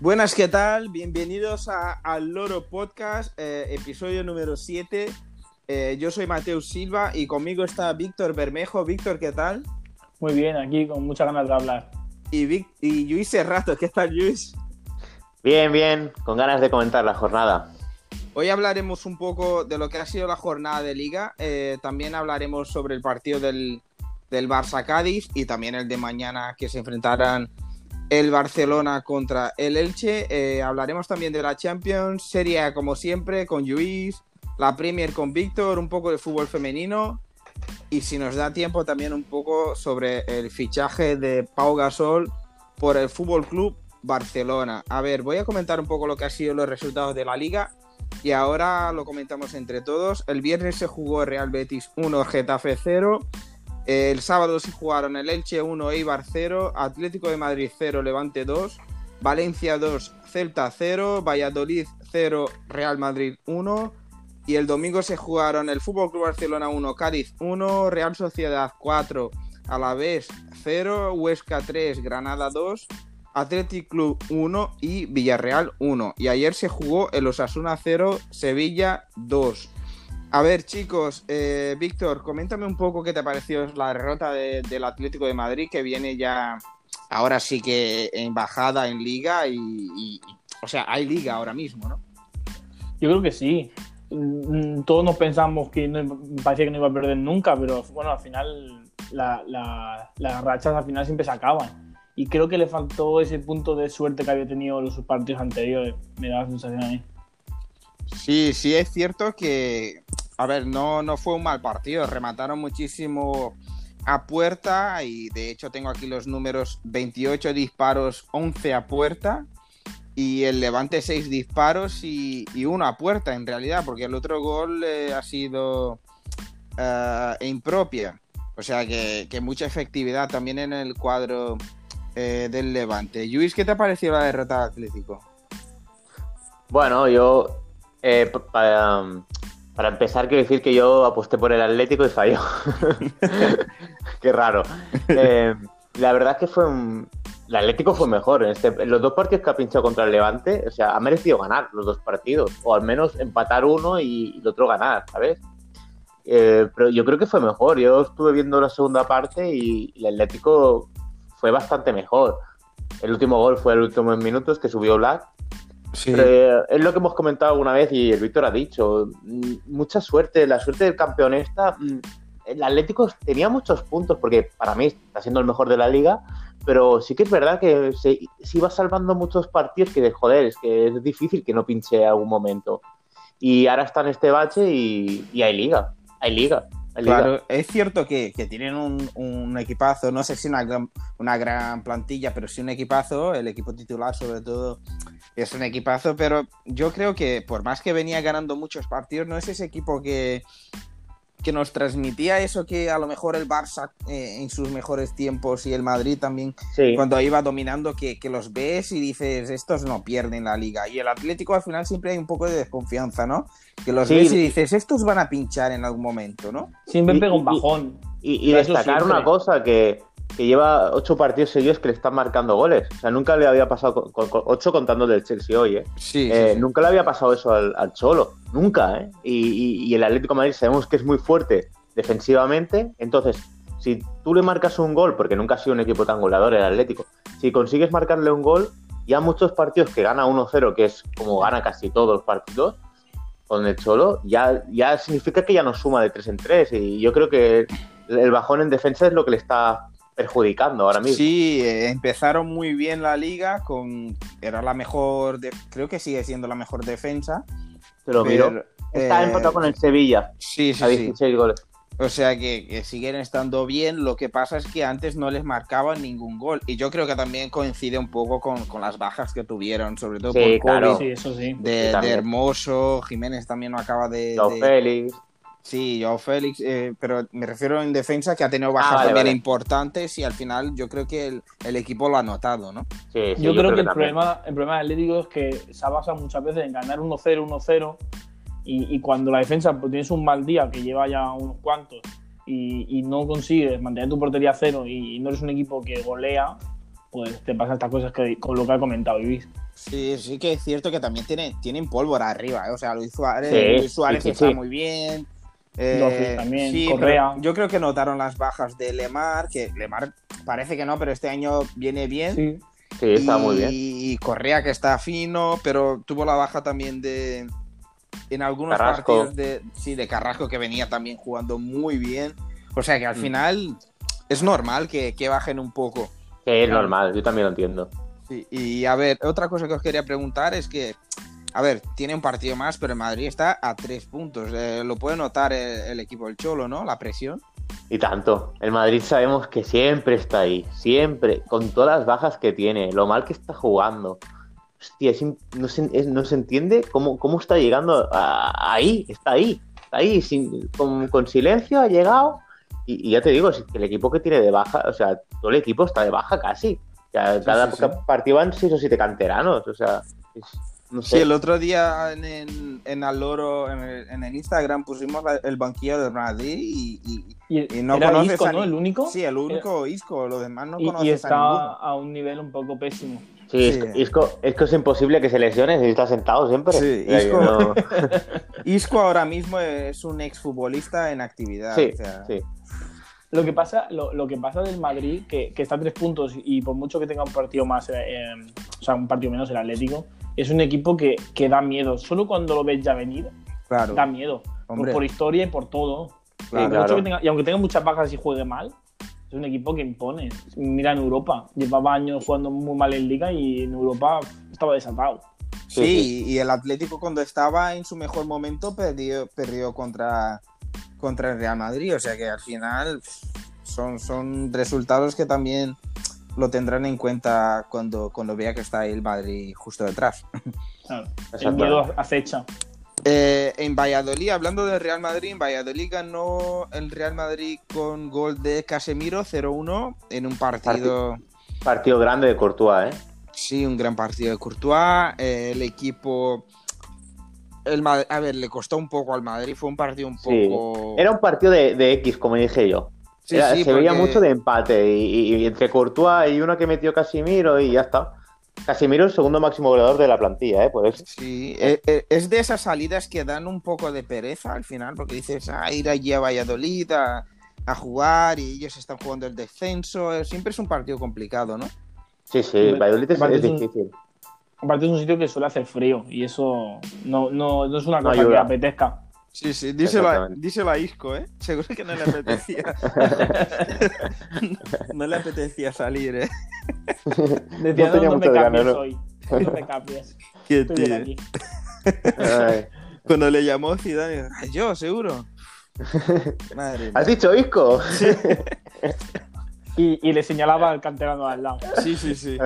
Buenas, ¿qué tal? Bienvenidos al Loro Podcast, eh, episodio número 7. Eh, yo soy Mateo Silva y conmigo está Víctor Bermejo. Víctor, ¿qué tal? Muy bien, aquí con muchas ganas de hablar. Y, Vic y Luis Serrato, ¿qué tal, Luis? Bien, bien, con ganas de comentar la jornada. Hoy hablaremos un poco de lo que ha sido la jornada de liga. Eh, también hablaremos sobre el partido del, del Barça Cádiz y también el de mañana que se enfrentarán el Barcelona contra el Elche. Eh, hablaremos también de la Champions, Serie como siempre con Luis, la Premier con Víctor, un poco de fútbol femenino y si nos da tiempo también un poco sobre el fichaje de Pau Gasol por el Fútbol Club Barcelona. A ver, voy a comentar un poco lo que han sido los resultados de la liga y ahora lo comentamos entre todos. El viernes se jugó Real Betis 1, Getafe 0. El sábado se jugaron el Elche 1, Eibar 0, Atlético de Madrid 0, Levante 2, Valencia 2, Celta 0, Valladolid 0, Real Madrid 1. Y el domingo se jugaron el Fútbol Club Barcelona 1, Cádiz 1, Real Sociedad 4, Alavés 0, Huesca 3, Granada 2, Athletic Club 1 y Villarreal 1. Y ayer se jugó el Osasuna 0, Sevilla 2. A ver, chicos, eh, Víctor, coméntame un poco qué te pareció la derrota del Atlético de Madrid, que viene ya, ahora sí que en bajada en liga y, o sea, hay liga ahora mismo, ¿no? Yo creo que sí. Mm, todos nos pensamos que no, parecía que no iba a perder nunca, pero bueno, al final las rachas al final siempre se acaban. Y creo que le faltó ese punto de suerte que había tenido los partidos anteriores, me da la sensación a mí. Sí, sí es cierto que, a ver, no, no fue un mal partido, remataron muchísimo a puerta y de hecho tengo aquí los números 28 disparos, 11 a puerta y el Levante 6 disparos y, y a puerta en realidad, porque el otro gol eh, ha sido uh, impropia. O sea que, que, mucha efectividad también en el cuadro eh, del Levante. Luis, ¿qué te ha parecido la derrota del Atlético? Bueno, yo eh, para, para, empezar, quiero decir que yo aposté por el Atlético y falló. Qué raro. Eh, la verdad es que fue un... El Atlético fue mejor. En, este, los dos partidos que ha pinchado contra el Levante, o sea, ha merecido ganar los dos partidos. O al menos empatar uno y, el otro ganar, ¿sabes? Eh, pero yo creo que fue mejor. Yo estuve viendo la segunda parte y el Atlético fue bastante mejor. El último gol fue el último en minutos que subió Black eh, es lo que hemos comentado alguna vez y el Víctor ha dicho. Mm, mucha suerte, la suerte del campeón esta. Mm, el Atlético tenía muchos puntos porque para mí está siendo el mejor de la liga, pero sí que es verdad que se, iba salvando muchos partidos que, de joder, es que es difícil que no pinche algún momento. Y ahora está en este bache y hay liga, hay liga. Claro, es cierto que, tienen un, equipazo, no sé si una gran, una gran plantilla, pero sí un equipazo, el equipo titular sobre todo es un equipazo, pero yo creo que por más que venía ganando muchos partidos, no es ese equipo que, que nos transmitía eso que a lo mejor el Barça eh, en sus mejores tiempos y el Madrid también cuando iba dominando que, que, los ves y dices estos no pierden la liga. Y el Atlético al final siempre hay un poco de desconfianza ¿no? que los ves y dices estos van a pinchar en algún momento ¿no? siempre pega un bajón. y, y destacar una cosa que que lleva ocho partidos seguidos que le están marcando goles. O sea, nunca le había pasado, con, ocho contando del Chelsea hoy, ¿eh? Sí, eh, Nunca le había pasado eso al, Cholo, nunca, ¿eh? Y, el Atlético de Madrid sabemos que es muy fuerte defensivamente, entonces, si tú le marcas un gol, porque nunca ha sido un equipo tan goleador el Atlético, si consigues marcarle un gol, ya muchos partidos que gana 1-0, que es como gana casi todos los partidos, con el Cholo, ya, ya significa que ya no suma de 3 en 3. Y yo creo que el bajón en defensa es lo que le está perjudicando ahora mismo. Sí, eh, empezaron muy bien la liga con era la mejor, creo que sigue siendo la mejor defensa. Pero, miro, está eh, empatado con el Sevilla. Sí, sí, a 16 goles. O sea que, siguen estando bien. Lo que pasa es que antes no les marcaban ningún gol. Y yo creo que también coincide un poco con, las bajas que tuvieron, sobre todo por claro. sí, eso sí. De, Hermoso. Jiménez también no acaba de. Félix. Sí, yo Félix, eh, pero me refiero en defensa que ha tenido bajas ah, también importantes y al final yo creo que el, equipo lo ha notado, ¿no? Sí, yo, creo, que, el, problema, el problema del Atlético es que se ha basado muchas veces en ganar 1-0, 1-0 y, cuando la defensa pues, tienes un mal día que lleva ya unos cuantos y, no consigues mantener tu portería a cero y, no eres un equipo que golea, pues te pasan estas cosas que, con lo que ha comentado Ibis. Sí, sí que es cierto que también tiene, tienen pólvora arriba, ¿eh? o sea, Luis Suárez, Sí, Luis Suárez sí, sí, está sí. muy bien. López también, sí, Correa. pero Yo creo que notaron las bajas de Lemar, que Lemar parece que no, pero este año viene bien. Sí. Sí, está y, muy bien. Y Correa que está fino, pero tuvo la baja también de en algunos Carrasco. partidos de sí de Carrasco que venía también jugando muy bien. O sea que al Mm. final es normal que, que bajen un poco. Es Claro. normal, yo también lo entiendo. Sí, y a ver, otra cosa que os quería preguntar es que, a ver, tiene un partido más, pero el Madrid está a tres puntos. Eh, lo puede notar el, el equipo del Cholo, ¿no? La presión. Y tanto. El Madrid sabemos que siempre está ahí. Siempre. Con todas las bajas que tiene. Lo mal que está jugando. Hostia, es no, se, es- no se entiende cómo, cómo está llegando a- ahí. Está ahí. Está ahí. sin- con, con silencio ha llegado. Y, y ya te digo, el equipo que tiene de baja, o sea, todo el equipo está de baja casi. O sea, Sí, cada sí, sí. partido van seis o siete canteranos. O sea, es- no Sí, el otro día en, en, en Aloro, en el, en el Instagram, pusimos la- el banquillo del Madrid y, y- Y, Y no era conoces Isco, a ¿no? ni- El único. sí, el único Isco, los demás no y, conoces y a está a un nivel un poco pésimo. Sí, Isco, es imposible que se lesione si está sentado siempre. Sí, Isco- no- Isco ahora mismo es un exfutbolista en actividad. Sí, o sea, sí. Lo que pasa, lo, lo que pasa del Madrid, que, que está a tres puntos y por mucho que tenga un partido más, eh, eh, o sea, un partido menos el Atlético, es un equipo que, que da miedo. Solo cuando lo ves ya venir, claro. da miedo. Por, historia y por todo. Claro. Claro. tenga- y aunque tenga muchas bajas y juegue mal, es un equipo que impone. Mira en Europa, llevaba años jugando muy mal en Liga y en Europa estaba desatado. Sí, Sí, y el Atlético cuando estaba en su mejor momento perdió, perdió contra, contra el Real Madrid. O sea que al final son, son resultados que también lo tendrán en cuenta cuando, cuando vea que está el Madrid justo detrás. Claro, el miedo acecha. Eh, en Valladolid, hablando del Real Madrid, en Valladolid ganó el Real Madrid con gol de Casemiro 0-1 en un partido... Partido grande de Courtois, ¿eh? Sí, un gran partido de Courtois. eh, el equipo. El, Ma- a ver, le costó un poco al Madrid. Fue un partido un Sí. poco. Era un partido de, de X, como dije yo. Sí, Era- sí, se veía mucho de empate y, y- y entre Courtois y uno que metió Casimiro y ya está. Casimiro es el segundo máximo goleador de la plantilla, ¿eh? Por eso. Sí, eh, eh, es de esas salidas que dan un poco de pereza al final, porque dices, ah, ir allí a Valladolid a, a jugar y ellos están jugando el descenso. eh, Siempre es un partido complicado, ¿no? Sí, sí, Valladolid es, es difícil. Aparte es un sitio que suele hacer frío y eso no, no, no es una No cosa que apetezca. Sí, sí, díselo a, Exactamente. díselo a Isco, ¿eh? Seguro que no le apetecía. no le apetecía salir, ¿eh? Decía, No tenía no me hoy. No me cambies. Qué Estoy bien tío. aquí. Ay. Cuando le llamó Zidane, "Ah, yo, seguro. Madre mía. ¿Has dicho Isco? Y, y le señalaba al canterano al lado. Sí, sí, sí.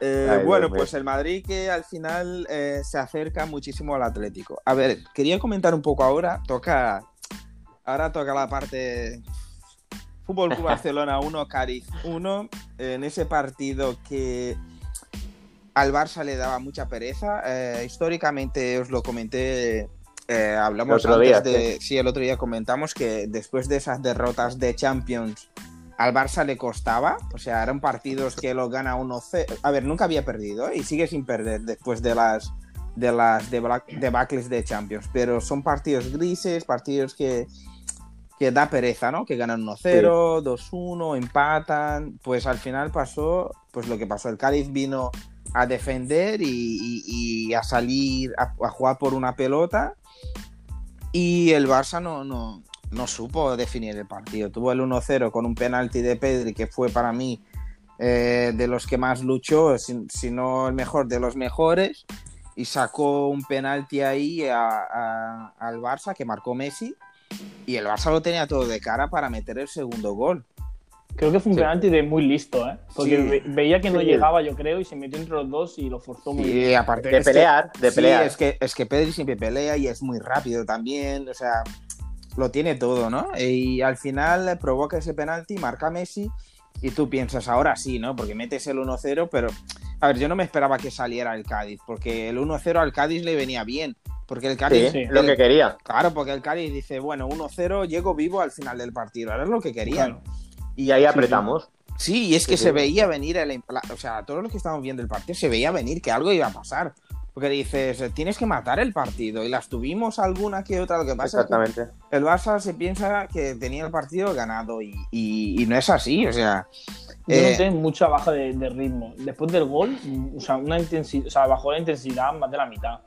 Eh, Ay, bueno, Dios pues el Madrid que al final eh, se acerca muchísimo al Atlético. A ver, quería comentar un poco ahora. Toca. Ahora toca la parte. Fútbol Club Barcelona 1, Cádiz 1. En ese partido que al Barça le daba mucha pereza. Eh, históricamente os lo comenté. hablamos El otro antes día, de. Sí, el otro día comentamos que después de esas derrotas de Champions al Barça le costaba, o sea, eran partidos que lo gana 1-0. A ver, nunca había perdido ¿eh? y sigue sin perder después de las de las debacles de Champions, pero son partidos grises, partidos que que da pereza, ¿no? Que ganan 1-0, 2-1, empatan, pues al final pasó pues lo que pasó, el Cádiz vino a defender y, y- y a salir a, a jugar por una pelota y el Barça no, no, no supo definir el partido. Tuvo el 1-0 con un penalti de Pedri que fue para mí eh, de los que más luchó, si, si no el mejor de los mejores, y sacó un penalti ahí a- a- al Barça que marcó Messi. Y el Barça lo tenía todo de cara para meter el segundo gol. Creo que fue un Sí. penalti de muy listo, ¿eh? Porque Sí. ve- veía que no Sí. llegaba, yo creo, y se metió entre los dos y lo forzó muy bien. Y aparte De es que- pelear, de sí, pelear. es que, es que Pedri siempre pelea y es muy rápido también. O sea, lo tiene todo, ¿no? Y al final provoca ese penalti, marca Messi. Y tú piensas, ahora sí, ¿no? Porque metes el 1-0, pero. A ver, yo no me esperaba que saliera el Cádiz, porque el 1-0 al Cádiz le venía bien. Porque el Cádiz. sí. lo el- que quería. Claro, porque el Cádiz dice, bueno, 1-0, llego vivo al final del partido. Ahora es lo que querían. Claro. Y ahí Sí, apretamos. Sí, y es que Sí, se veía venir, el, o sea, todos los que estábamos viendo el partido, se veía venir que algo iba a pasar. Porque dices, tienes que matar el partido. Y las tuvimos alguna que otra. Lo que pasa es que Exactamente. el Barça se piensa que tenía el partido ganado y, y- y no es así. O sea, Yo eh, noté mucha baja de, de ritmo. Después del gol, o sea, una intensidad, o sea, bajó la intensidad más de la mitad.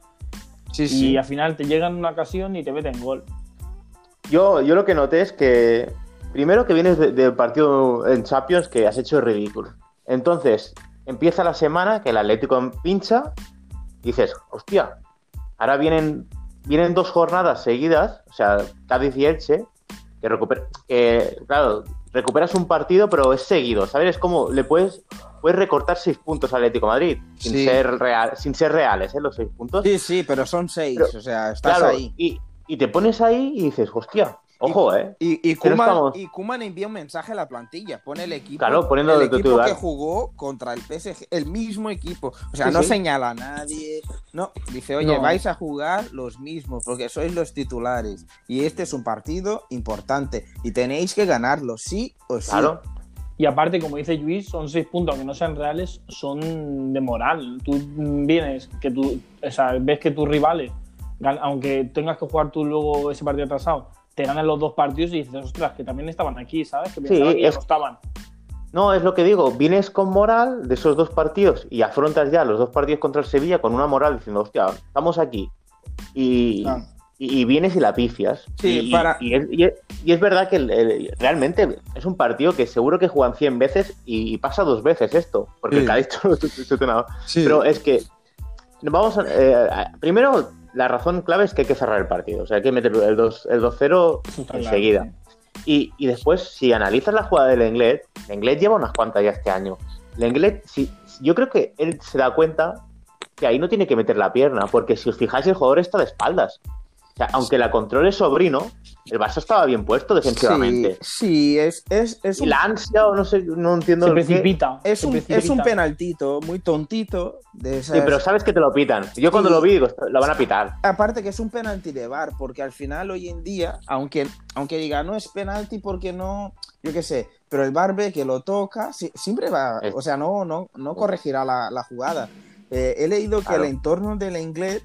sí, Y sí. al final te llega en una ocasión y te meten gol. Yo, yo lo que noté es que, primero que vienes de- del partido en Champions que has hecho ridículo. Entonces, empieza la semana que el Atlético pincha y dices, hostia, ahora vienen, vienen dos jornadas seguidas, o sea, Cádiz y Elche, que recupera, que, claro, recuperas un partido, pero es seguido, ¿sabes? Es como le puedes, puedes recortar seis puntos al Atlético de Madrid, sin, Sí. ser real, sin ser reales, ¿eh? Los seis puntos. Sí, sí, pero son seis. Pero- o sea, estás Claro, ahí. Y, y te pones ahí y dices, hostia, ojo, ¿eh? Y, y, estamos- y Koeman envía un mensaje a la plantilla, pone el equipo, Claro, poniendo el equipo titular. que jugó contra el PSG, el mismo equipo. O sea, Sí, no sí. señala a nadie, no, dice, oye, No. vais a jugar los mismos porque sois los titulares y este es un partido importante y tenéis que ganarlo, sí o sí. Claro. Y aparte, como dice Luis, son seis puntos, aunque no sean reales, son de moral. Tú vienes, que tú, o sea, ves que tus rivales, aunque tengas que jugar tú luego ese partido atrasado, te ganan los dos partidos y dices, ostras, que también estaban aquí, ¿sabes? Que pensaba que ya es- no estaban. No, es lo que digo, vienes con moral de esos dos partidos y afrontas ya los dos partidos contra el Sevilla con una moral diciendo, hostia, estamos aquí. Y, Ah. y, y vienes y la pifias. Sí, y, para- y es, y es- y es verdad que el- el- realmente es un partido que seguro que juegan 100 veces y, y pasa dos veces esto, porque Sí. el Cádiz lo ha solucionado. Pero es que, vamos a, eh, a- primero, la razón clave es que hay que cerrar el partido, o sea, hay que meter el 2 el 2-0 Está enseguida. claro. Y, y después, si analizas la jugada del Englet, el Englet lleva unas cuantas ya este año. El Englet, si, yo creo que él se da cuenta que ahí no tiene que meter la pierna, porque si os fijáis, el jugador está de espaldas. O sea, aunque la controle sobrino, el Barça estaba bien puesto defensivamente. Sí, sí, es, es, es Y un la ansia, o no sé, no entiendo Se precipita. Es se un, es precipita. un penaltito muy tontito. De esas- Sí, pero sabes que te lo pitan. Yo cuando Sí. lo vi digo, lo van a pitar. Aparte que es un penalti de VAR, porque al final hoy en día, aunque, aunque diga no es penalti porque no, yo qué sé, pero el VAR ve que lo toca, si- siempre va, Es- o sea, no, no, no corregirá la, la jugada. Eh, he leído que Claro. el entorno del Englet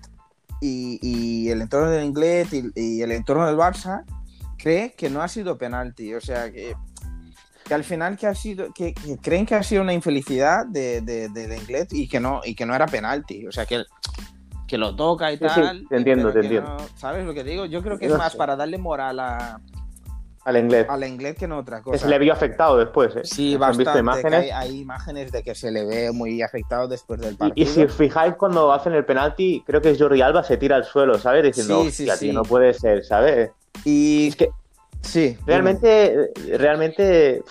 y, y el entorno del Englet y, y el entorno del Barça cree que no ha sido penalti, o sea que, que al final que ha sido, que, que creen que ha sido una infelicidad de, de- Englet y que no, y que no era penalti, o sea que que lo toca y Sí, sí, tal. te entiendo, te entiendo. no- ¿Sabes lo que digo? Yo creo que es más para darle moral a, Al inglés. al inglés que no otra cosa. se le vio afectado después, ¿eh? Sí, ¿Han bastante. visto imágenes? hay, hay imágenes de que se le ve muy afectado después del partido. y si os fijáis cuando hacen el penalti, creo que es Jordi Alba se tira al suelo, ¿sabes? Diciendo, Sí, sí, sí. tío, no puede ser, ¿sabes? Y Es que sí, realmente, realmente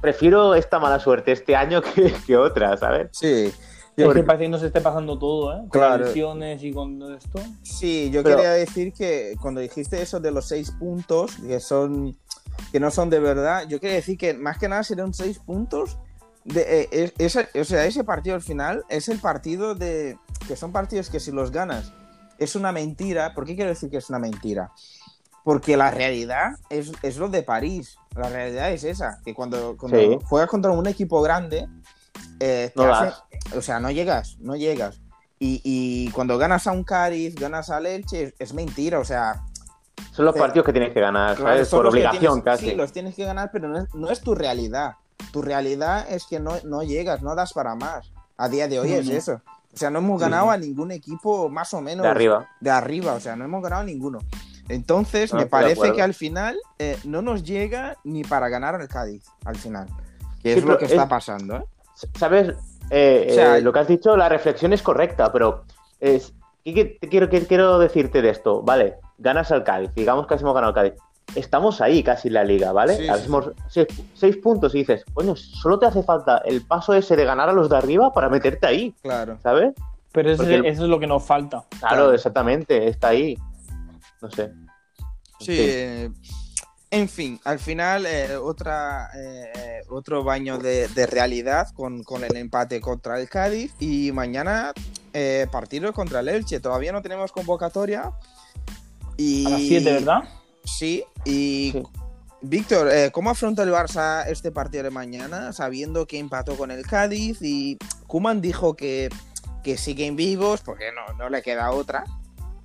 prefiero esta mala suerte este año que, que otra, ¿sabes? Sí. Es Porque- que parece que nos esté pasando todo, ¿eh? Con Claro. lesiones y con esto. Sí, yo Pero- quería decir que cuando dijiste eso de los seis puntos, que son que no son de verdad, yo quería decir que más que nada serían seis puntos. De, eh, ese- o sea, ese partido al final es el partido de. que son partidos que si los ganas es una mentira. ¿Por qué quiero decir que es una mentira? Porque la realidad es, es lo de París. La realidad es esa, que cuando, cuando Sí. juegas contra un equipo grande, eh, No o sea, no llegas, no llegas. Y, y cuando ganas a un Cádiz, ganas a Leche, es, mentira, o sea, Son los partidos que tienes que ganar, ¿sabes? Por obligación tienes- casi. Sí, los tienes que ganar, pero no es, no es tu realidad. Tu realidad es que no, no llegas, no das para más. A día de hoy es eso. O sea, no hemos ganado a ningún equipo más o menos De arriba. de arriba, o sea, no hemos ganado a ninguno. Entonces, No, me parece que al final eh, no nos llega ni para ganar al Cádiz, al final. Que Sí, es lo que está es- pasando, ¿eh? ¿Sabes? Eh, O sea, eh, lo que has dicho, la reflexión es correcta, pero es, ¿qué, quiero, qué quiero decirte de esto? Vale, ganas al Cádiz, digamos que hemos ganado al Cádiz. Estamos ahí casi en la liga, ¿vale? Sí, sí, Hacemos seis, seis puntos y dices, coño, solo te hace falta el paso ese de ganar a los de arriba para meterte ahí, Claro. ¿sabes? Pero eso, Porque el- eso es lo que nos falta. Claro, Claro. exactamente, está ahí. No sé. Sí, eh, en fin, al final eh, otra, eh, otro baño de, de realidad con, con el empate contra el Cádiz y mañana eh, partido contra el Elche. Todavía no tenemos convocatoria. Y, A las 7, ¿verdad? Sí, y, Sí. Víctor, ¿cómo afronta el Barça este partido de mañana, sabiendo que empató con el Cádiz y Kuman dijo que, que siguen vivos porque no, no le queda otra?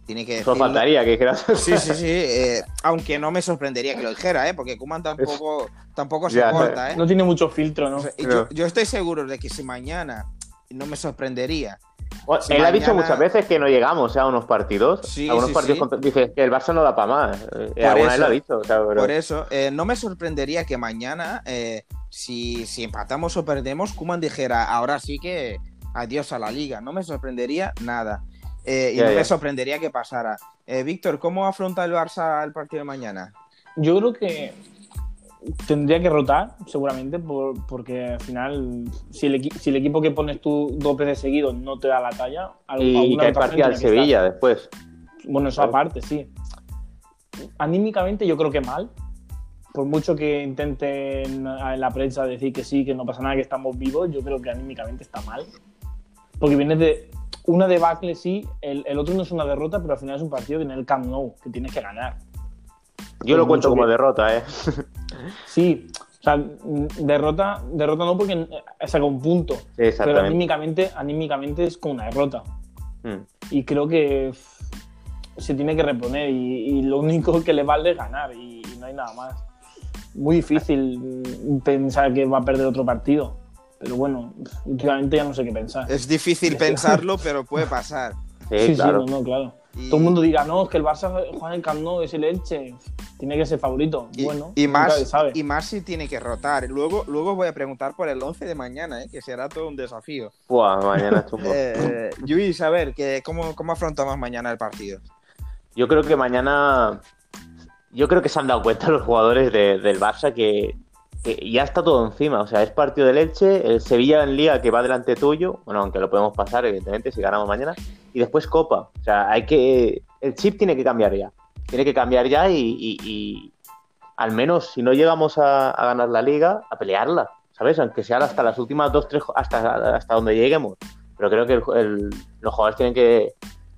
Tiene que Solo faltaría que dijeras. Sí, sí, sí. eh, aunque no me sorprendería que lo dijera, ¿eh? porque Kuman tampoco, tampoco se Ya, corta. ¿eh? No tiene mucho filtro, ¿no? O sea, yo, yo estoy seguro de que si mañana no me sorprendería. Bueno, Si él ha dicho muchas veces que no llegamos a unos partidos. Sí, a unos sí, partidos sí. contra- Dice que el Barça no da para más. Eh, Por alguna vez eso. lo ha dicho. o sea, pero- Por eso, eh, no me sorprendería que mañana, eh, si, si empatamos o perdemos, Kuman dijera, ahora sí que adiós a la liga. No me sorprendería nada. Eh, y Ya, no ya. me sorprendería que pasara. Eh, Víctor, ¿cómo afronta el Barça el partido de mañana? Yo creo que tendría que rotar, seguramente, por- porque al final, si el, equi- si el equipo que pones tú dos veces seguidos no te da la talla, al- y, y que hay partida al estar. Sevilla después. Bueno, eso aparte, sí. Anímicamente yo creo que mal. Por mucho que intenten en la prensa decir que sí, que no pasa nada, que estamos vivos, yo creo que anímicamente está mal. Porque viene de una debacle, sí, el, el otro no es una derrota, pero al final es un partido que en el Camp Nou, que tienes que ganar. Yo lo cuento como que- derrota, ¿eh? Sí, o sea, derrota, derrota no porque eh, saca un punto, pero anímicamente, anímicamente es como una derrota. Mm. y creo que se tiene que reponer y, y lo único que le vale es ganar y, y no hay nada más. Muy difícil pensar que va a perder otro partido, pero bueno, últimamente ya no sé qué pensar. Es difícil pensarlo, pero puede pasar. Sí, sí, claro. sí, no, no, claro. Y- Todo el mundo dirá, no, es que el Barça juega en el Camp Nou, es el Elche, tiene que ser favorito. Y, bueno, y más, sabe. y más si tiene que rotar. Luego, luego voy a preguntar por el 11 de mañana, ¿eh? que será todo un desafío. Buah, mañana es. Eh, Luis, a ver, que, ¿cómo, ¿cómo afrontamos mañana el partido? Yo creo que mañana. Yo creo que se han dado cuenta los jugadores de- del Barça que, ya está todo encima. O sea, es partido del Elche, el Sevilla en Liga que va delante tuyo. Bueno, aunque lo podemos pasar, evidentemente, si ganamos mañana. Y después Copa. O sea, hay que. El chip tiene que cambiar ya. Tiene que cambiar ya y, al menos, si no llegamos a, ganar la Liga, a pelearla. ¿Sabes? Aunque sean hasta las últimas dos, tres. Hasta, hasta donde lleguemos. Pero creo que el- el- los jugadores tienen que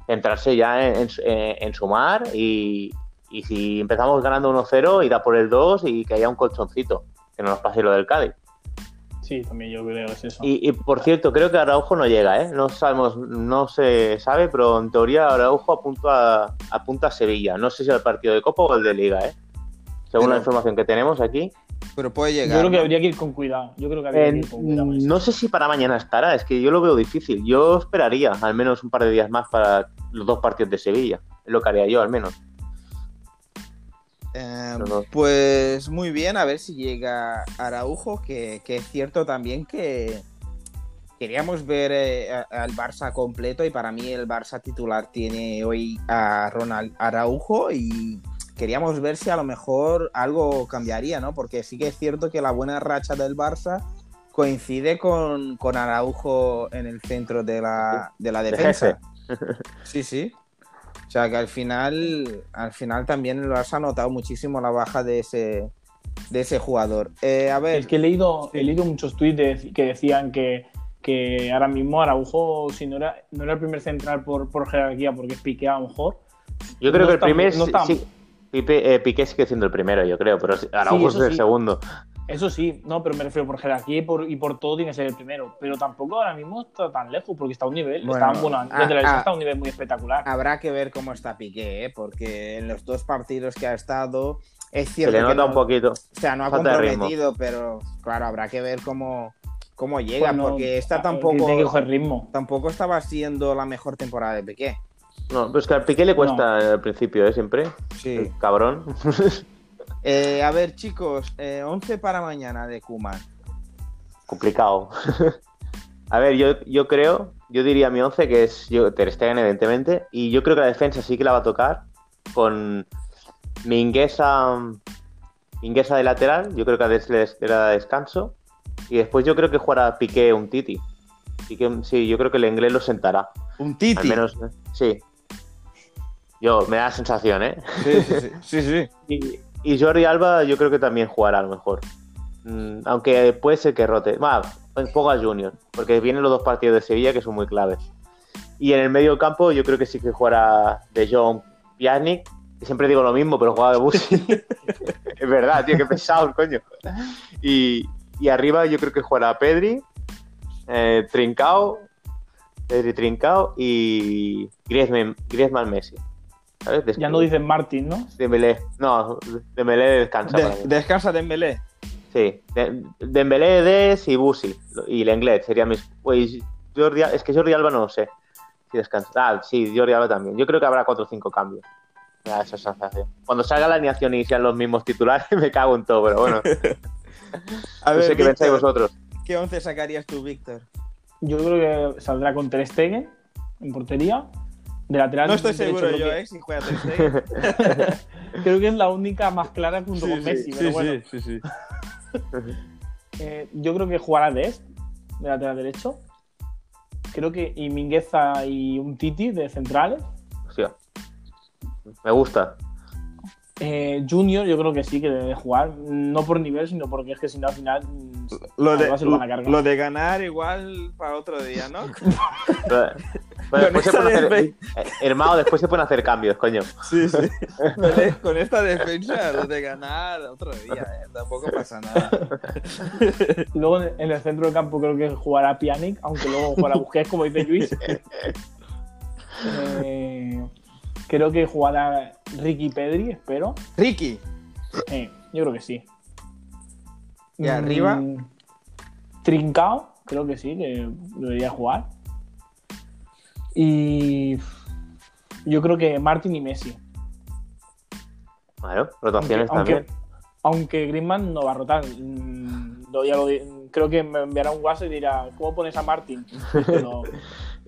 centrarse ya en, en- en sumar y, y si empezamos ganando 1-0, ir a por el 2 y que haya un colchoncito, que no nos pase lo del Cádiz. Sí, también yo creo que es eso. Y, y, por cierto, creo que Araujo no llega, ¿eh? No sabemos, no se sabe, pero en teoría Araujo apunta a, apunta a Sevilla. No sé si al partido de Copa o el de Liga, ¿eh? Según Pero- la información que tenemos aquí. Pero puede llegar. yo creo que habría que ir con cuidado. Yo creo que habría Eh, que ir con cuidado. no sé si para mañana estará, es que yo lo veo difícil. Yo esperaría al menos un par de días más para los dos partidos de Sevilla. Es lo que haría yo, al menos. Eh, No, no. Pues muy bien, a ver si llega Araujo, que, que es cierto también que queríamos ver eh, al Barça completo y para mí el Barça titular tiene hoy a Ronald Araujo y queríamos ver si a lo mejor algo cambiaría, ¿no? Porque sí que es cierto que la buena racha del Barça coincide con, con Araujo en el centro de la, de la De defensa. Sí, sí. O sea que al final, al final también el Barça ha notado muchísimo la baja de ese, de ese jugador. Eh, a ver, Es que he leído, he leído muchos tweets de- que decían que, que ahora mismo Araujo, si no era, no era el primer central por, por jerarquía, porque es Piqué a lo mejor. Yo creo No que el primer. no está- sí, Pipe- eh, Piqué sigue siendo el primero, yo creo, pero Araujo es el sí. segundo. Eso sí, no, pero me refiero por jerarquía y por, y por todo tiene que ser el primero. Pero tampoco ahora mismo está tan lejos, porque está a un nivel. Bueno, está, bueno, ah, desde la ah. está a un nivel muy espectacular. habrá que ver cómo está Piqué, ¿eh? porque en los dos partidos que ha estado es Se cierto le que nota no, un poquito. o sea, no ha comprometido, pero claro, habrá que ver cómo, cómo llega, Bueno, porque esta tampoco, Tiene que coger ritmo. tampoco estaba siendo la mejor temporada de Piqué. No, pero es que al Piqué le cuesta al principio, ¿eh? Siempre. Sí. El cabrón. Eh, a ver, chicos, eh, 11 para mañana de Kuman. Complicado. a ver, yo, yo creo, yo diría mi 11 que es yo, Ter Stegen, evidentemente. Y yo creo que la defensa sí que la va a tocar con Mingueza, Mingueza de lateral. Yo creo que le le da descanso. Y después yo creo que jugará Piqué un Titi. Piqué, sí, yo creo que el inglés lo sentará. Un Al Titi. menos, ¿eh? sí. Yo, me da la sensación, ¿eh? Sí, sí, sí. sí, sí. Y, y Jordi Alba yo creo que también jugará a lo mejor. Mm, aunque puede ser que rote. Va, poco a Junior, porque vienen los dos partidos de Sevilla que son muy claves. Y en el medio campo yo creo que sí que jugará De Jong Pjanic Siempre digo lo mismo, pero jugaba de Busi. es verdad, tío, qué pesado, coño. Y, y arriba yo creo que jugará Pedri, eh, Trincao, Pedri Trincao y Griezmann, Griezmann Messi. Ya no dicen Martin, ¿no? Dembélé. No, Dembélé descansa. para De- mí. descansa Dembélé. Sí, de- Dembélé, Des y Busi. Y Lenglet sería mis. Pues Jordi, es que Jordi Alba no lo sé. Si descansa. Ah, sí, Jordi Alba también. Yo creo que habrá 4 o 5 cambios. Me da esa sensación. Cuando salga la alineación y sean los mismos titulares, me cago en todo, pero bueno. A no sé qué pensáis vosotros. ¿qué once sacarías tú, Víctor? Yo creo que saldrá con Ter Stegen en portería. De lateral No estoy seguro creo yo, que- ¿eh? Si juega Ter. Creo que es la única más clara junto Sí, con sí, Messi, sí, pero bueno. sí, sí, sí. Eh, yo creo que jugará Dest de lateral derecho. Creo que y Mingueza y un Titi de centrales. Hostia. Me gusta. Eh, Junior, yo creo que sí que debe jugar. No por nivel, sino porque es que si no al final. Lo de, se lo van a cargar. lo de ganar igual para otro día, ¿no? Pero- pero después se hacer, eh, hermano, después se pueden hacer cambios, coño. Sí, sí. Con e- Con esta defensa, lo de ganar otro día, ¿eh? Tampoco pasa nada. Luego en el centro del campo creo que jugará Pjanic, aunque luego jugará Busquets, como dice Luis. Eh, creo que jugará Ricky Pedri, espero. Ricky. Eh, yo creo que sí. ¿Y arriba? Mm, Trincao, creo que sí, que debería jugar. Y yo creo que Martin y Messi. Bueno, Aunque, rotaciones aunque, también. aunque Griezmann no va a rotar. Mm, lo- ya lo di- creo que me enviará un WhatsApp y dirá, ¿cómo pones a Martin? Pero,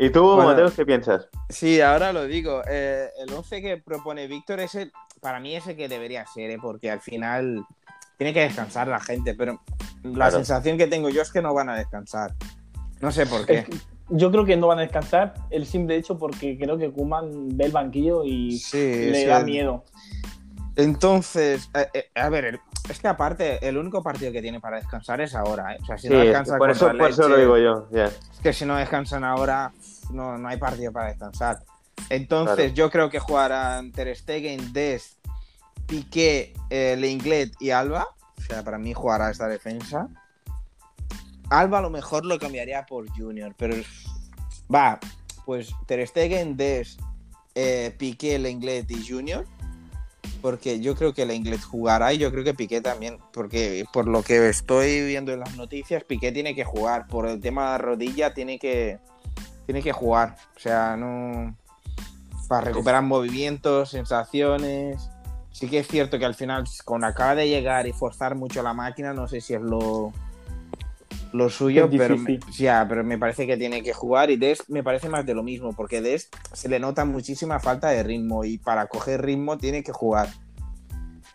¿Y tú, Bueno. Mateo, qué piensas? Sí, ahora lo digo. Eh, el 11 que propone Víctor es el, para mí ese que debería ser, ¿eh? porque al final tiene que descansar la gente, pero la Claro. sensación que tengo yo es que no van a descansar. No sé por qué. es que yo creo que no van a descansar el simple hecho porque creo que Kuman ve el banquillo y Sí, le sí, da el- miedo. Entonces, eh, eh, a ver, el- es que aparte, el único partido que tiene para descansar es ahora. ¿eh? O sea, si Sí, no es que descansa por, eso, por eso lo digo yo. ya. Es que si no descansan ahora, no, no hay partido para descansar. Entonces, Claro. yo creo que jugarán Ter Stegen, Dest, Piqué, eh, Lenglet y Alba. O sea, para mí jugará esta defensa. Alba a lo mejor lo cambiaría por Junior, pero va, pues Ter Stegen, Dest, eh, Piqué, Lenglet y Junior. Porque yo creo que Lenglet jugará y yo creo que Piqué también. Porque por lo que estoy viendo en las noticias, Piqué tiene que jugar. Por el tema de la rodilla, tiene que, tiene que jugar. O sea, no. Para recuperar movimientos, sensaciones. Sí que es cierto que al final, con acaba de llegar y forzar mucho la máquina, no sé si es lo, lo suyo, Es pero, difícil. ya, pero me parece que tiene que jugar. Y Dest me parece más de lo mismo, porque Dest se le nota muchísima falta de ritmo y para coger ritmo tiene que jugar.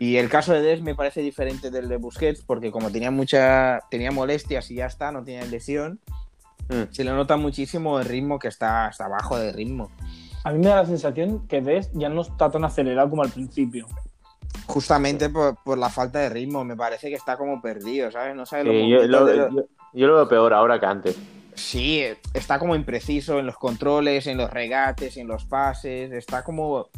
Y el caso de Des me parece diferente del de Busquets, porque como tenía mucha tenía molestias y ya está, no tenía lesión, Mm. se le nota muchísimo el ritmo que está hasta abajo de ritmo. A mí me da la sensación que Dest ya no está tan acelerado como al principio. Justamente por, por la falta de ritmo, me parece que está como perdido, ¿sabes? No sabe Sí, yo, lo, lo- yo- yo lo veo peor ahora que antes. Sí, está como impreciso en los controles, en los regates, en los pases, está como,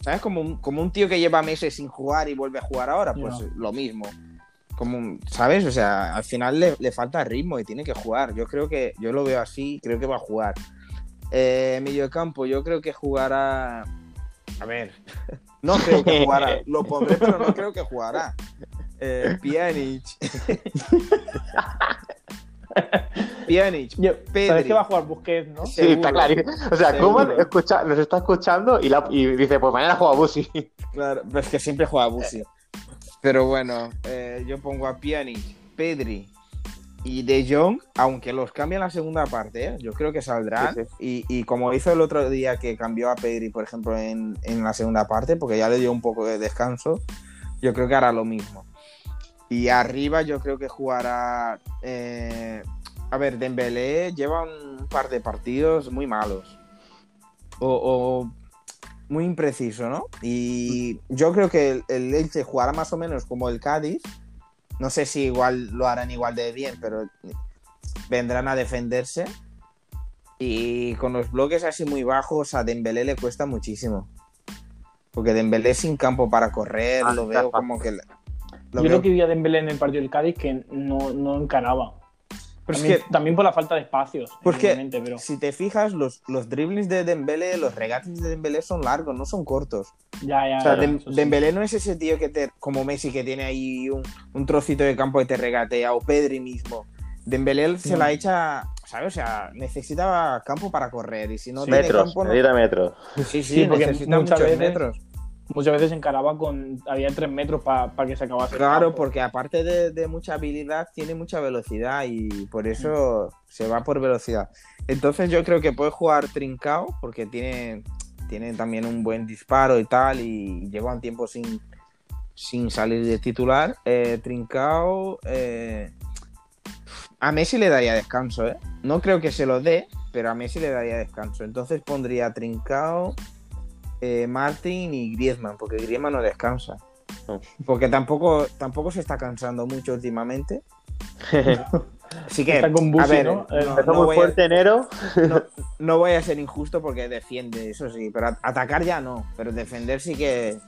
¿sabes? Como un, como un tío que lleva meses sin jugar y vuelve a jugar ahora, pues lo mismo. Como, ¿sabes? O sea, al final le, le falta ritmo y tiene que jugar. Yo creo que, yo lo veo así, creo que va a jugar. Eh, medio de campo, yo creo que jugará. A ver, no creo que jugará. Lo pondré, pero no creo que jugará. Eh, Pjanic. Pjanic, Pedri. ¿Sabes que va a jugar Busquets, no? Sí, Seguro. está clarísimo. O sea, Seguro. Koeman escucha, nos está escuchando y, la- y dice, pues mañana juega Busi. Claro, pero es que siempre juega Busi. Pero bueno, eh, yo pongo a Pjanic, Pedri y De Jong, aunque los cambien la segunda parte, ¿eh? yo creo que saldrán. Sí, Y, y como hizo el otro día que cambió a Pedri, por ejemplo, en, en la segunda parte, porque ya le dio un poco de descanso, yo creo que hará lo mismo. Y arriba yo creo que jugará... eh, a ver, Dembélé lleva un par de partidos muy malos. O, o muy impreciso, ¿no? Y yo creo que el, el Elche jugará más o menos como el Cádiz. No sé si igual lo harán igual de bien, pero vendrán a defenderse. Y con los bloques así muy bajos a Dembélé le cuesta muchísimo. Porque Dembélé sin campo para correr, Ah, lo veo como que... Yo Lo veo- lo que vi a Dembélé en el partido del Cádiz que no, no encaraba. Pero es también, que- también por la falta de espacios, Porque evidentemente, pero si te fijas, los, los driblings de Dembélé, los regates de Dembélé son largos, no son cortos. ya, ya. O sea, ya, Dem- eso sí. Dembélé no es ese tío que te, como Messi que tiene ahí un, un trocito de campo que te regatea, o Pedri mismo. Dembélé se Mm. la echa, ¿sabes? O sea, necesita campo para correr y si no tiene metros, campo... no- necesita metros. Sí, sí, Sí, porque necesita muchas muchos veces- metros. Muchas veces encaraba con. Había tres metros para que se acabase. Claro, porque aparte de, de mucha habilidad, tiene mucha velocidad y por eso se va por velocidad. Entonces yo creo que puede jugar Trincao porque tiene, tiene también un buen disparo y tal y lleva un tiempo sin, sin salir de titular. Eh, Trincao... eh, a Messi le daría descanso, ¿eh? No creo que se lo dé, pero a Messi le daría descanso. Entonces pondría Trincao, eh, Martin y Griezmann, porque Griezmann no descansa. No. Porque tampoco, tampoco se está cansando mucho últimamente. Así que, Está con Busi, a ver, ¿no? no, Eh, Empezó no muy a, fuerte enero. no- no voy a ser injusto porque defiende, eso sí, pero a- atacar ya no, pero defender sí que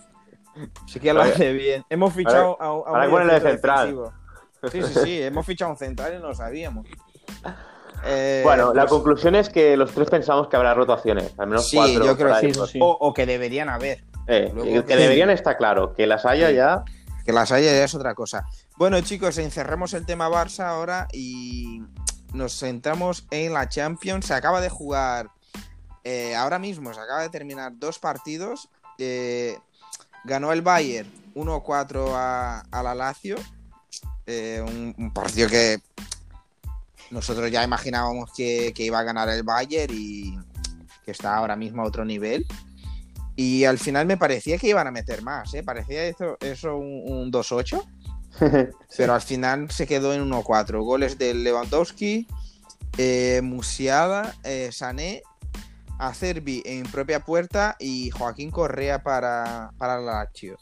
sí que lo hace bien. Hemos fichado a, a un que ponerle mediocentro central. defensivo. Sí, sí, sí, hemos fichado un central y no lo sabíamos. Eh, Bueno, la pues, conclusión es que los tres pensamos que habrá rotaciones, al menos Sí, cuatro. yo creo que sí, sí. o, o que deberían haber. Eh, Luego que, deberían estar claro, que las haya Sí. ya. Que las haya ya es otra cosa. Bueno, chicos, encerremos el tema Barça ahora y nos centramos en la Champions. Se acaba de jugar eh, ahora mismo, se acaba de terminar dos partidos. Eh, ganó el Bayern 1-4 a, a la Lazio. Eh, un, un partido que nosotros ya imaginábamos que, que iba a ganar el Bayern y que está ahora mismo a otro nivel. Y al final me parecía que iban a meter más, ¿eh? Parecía eso, eso un, un 2-8, pero al final se quedó en 1-4. Goles de Lewandowski, eh, Musiala, eh, Sané, Acerbi en propia puerta y Joaquín Correa para, para la Lazio.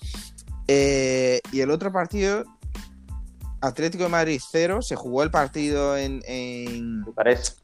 Eh, y el otro partido, Atlético de Madrid 0, se jugó el partido en, en, Parece.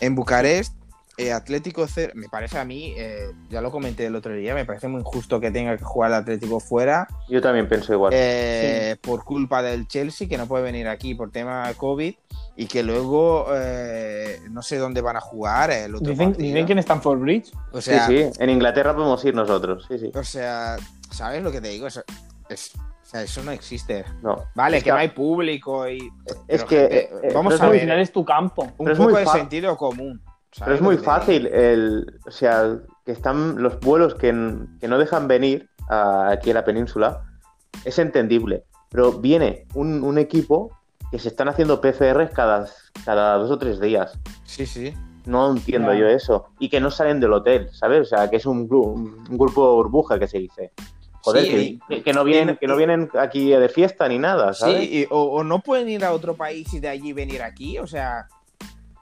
en Bucarest, eh, Atlético 0, me parece a mí, eh, ya lo comenté el otro día, me parece muy injusto que tenga que jugar el Atlético fuera Yo también pienso igual. eh, por culpa del Chelsea, que no puede venir aquí por tema de COVID y que luego eh, no sé dónde van a jugar el otro Dicen, partido. dicen que en Stanford Bridge. O sea, sí, sí, en Inglaterra podemos ir nosotros. Sí, sí. o sea, ¿sabes lo que te digo? Es- sea, eso no existe. No. Vale, Es que, no hay público y... Es que, gente, eh, eh, vamos a ver, final es tu campo. un poco muy de sentido común. Pero ¿sabes es muy fácil el, o sea, que están los vuelos que, que no dejan venir a- aquí a la península, es entendible. Pero viene un, un equipo que se están haciendo PCRs cada, cada dos o tres días. Sí, sí. No entiendo yo eso. Y que no salen del hotel, ¿sabes? O sea, que es un, gru- un grupo burbuja que se dice. Joder, Sí, que, que- que no vienen, que no vienen aquí de fiesta ni nada, ¿sabes? Sí, y- o, o no pueden ir a otro país y de allí venir aquí, o sea,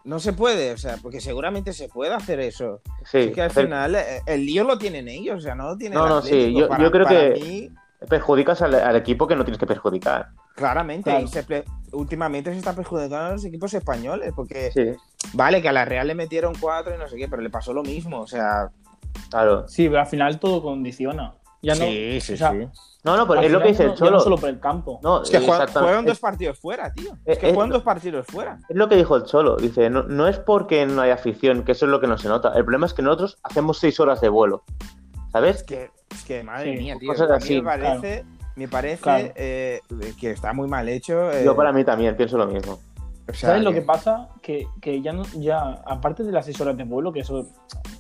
no se puede, o sea, porque seguramente se puede hacer eso. Sí, Es que al hacer- final eh, el lío lo tienen ellos, o sea, no lo tiene No, no, sí, yo- Para- yo creo para que- mí, perjudicas al, al equipo que no tienes que perjudicar. claramente, Claro. y se últimamente se está perjudicando a los equipos españoles, porque Sí, vale que a la Real le metieron cuatro y no sé qué, pero le pasó lo mismo, o sea, claro. Sí, pero al final todo condiciona. Ya no, sí, sí, o sea, sí. No, no, pero es lo que dice el no- Cholo. No solo por el campo. No, Es que juegan, exactamente. juegan dos Es- partidos fuera, tío. Eh, Es que eh, juegan dos partidos fuera. Es lo que dijo el Cholo. Dice, no, no es porque no hay afición, que eso es lo que no se nota. El problema es que nosotros hacemos seis horas de vuelo. ¿Sabes? Es que, es que madre Sí, mía, tío. cosas a mí así, me parece, me parece Claro. eh, que está muy mal hecho. eh, Yo para mí también pienso lo mismo. o sea, ¿Sabes lo que pasa? Que, que ya no, ya, aparte de las seis horas de vuelo, que eso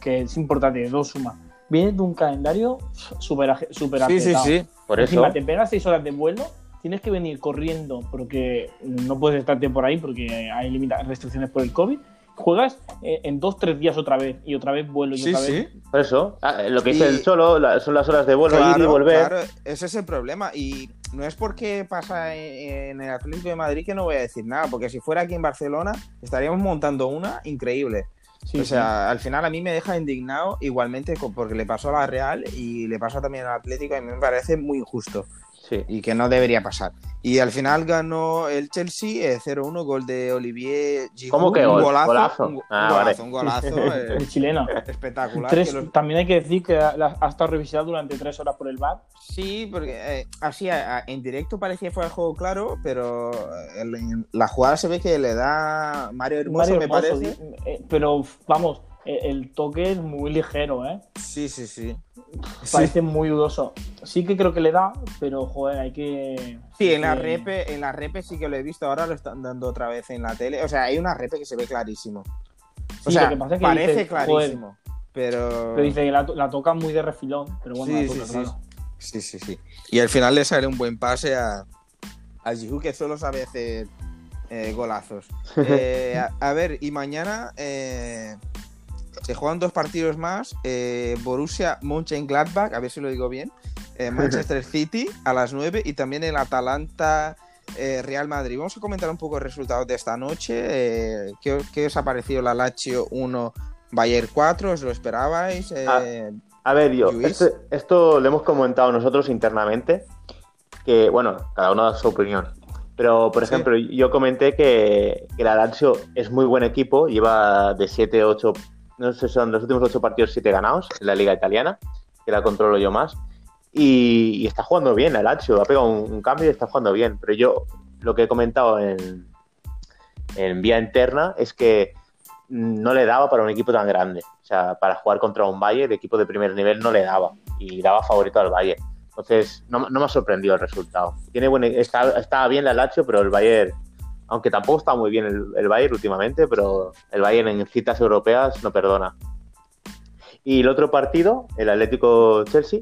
que es importante, dos sumas, viene de un calendario súper súper Sí, sí, sí. Por eso. Encima te pegas seis horas de vuelo, tienes que venir corriendo porque no puedes estarte por ahí porque hay limita- restricciones por el COVID. Juegas eh, en dos, tres días otra vez y otra vez vuelo y Sí, otra sí. vez. Por eso. Ah, lo que dice el Cholo la- son las horas de vuelo, ir y Claro, volver. claro, ese es el problema. Y no es porque pasa en el Atlético de Madrid que no voy a decir nada, porque si fuera aquí en Barcelona estaríamos montando una increíble. Sí, o sea, al final a mí me deja indignado igualmente porque le pasó a la Real y le pasa también al Atlético y me parece muy injusto. Sí. y que no debería pasar. Y al final ganó el Chelsea eh, 0-1, gol de Olivier Giroud. ¿Cómo que un gol? golazo, Golazo. Un, go- Ah, un vale. golazo, un golazo, eh, El chileno. espectacular. Tres- que los- También hay que decir que ha, ha estado revisado durante tres horas por el bar. Sí, porque eh, así a- a- en directo parecía que fue el juego claro, pero eh, el- en la jugada se ve que le da Mario Hermoso, Mario me parece. eh, pero vamos, el toque es muy ligero, ¿eh? Sí, sí, sí. Parece muy dudoso. Sí que creo que le da, pero joder, hay que. Sí, en la repe, en la repe sí que lo he visto, ahora lo están dando otra vez en la tele. O sea, hay una repe que se ve clarísimo. O Sí, sea, lo que pasa es que parece dices, clarísimo. Pero... Pero dice que la, to- la toca muy de refilón, pero bueno, Sí, la toca, sí, sí. claro. Sí, sí, sí. Y al final le sale un buen pase a, a Giroud, que solo sabe hacer eh, golazos. Eh, a, a ver, y mañana eh, se juegan dos partidos más. eh, Borussia Mönchengladbach, a ver si lo digo bien. eh, Manchester City a las 9 y también el Atalanta eh, Real Madrid. Vamos a comentar un poco los resultados de esta noche. eh, ¿qué, qué os ha parecido la Lazio 1, Bayern 4? ¿Os lo esperabais? Ah, A ver, yo, este- esto lo hemos comentado nosotros internamente, que bueno, cada uno da su opinión. Pero, por Sí. ejemplo, yo comenté que, que la Lazio es muy buen equipo, lleva de 7, 8, no sé, son los últimos 8 partidos 7 ganados en la liga italiana, que la controlo yo más, y, está jugando bien la Lazio, ha pegado un, cambio y está jugando bien. Pero yo lo que he comentado en, en vía interna es que no le daba para un equipo tan grande. O sea, para jugar contra un Bayern, el equipo de primer nivel no le daba. Y daba favorito al Bayern. Entonces, no, me ha sorprendido el resultado. Tiene buen, está, está bien la Lazio, pero el Bayern, aunque tampoco está muy bien el, el Bayern últimamente, pero el Bayern en citas europeas no perdona. Y el otro partido, el Atlético Chelsea,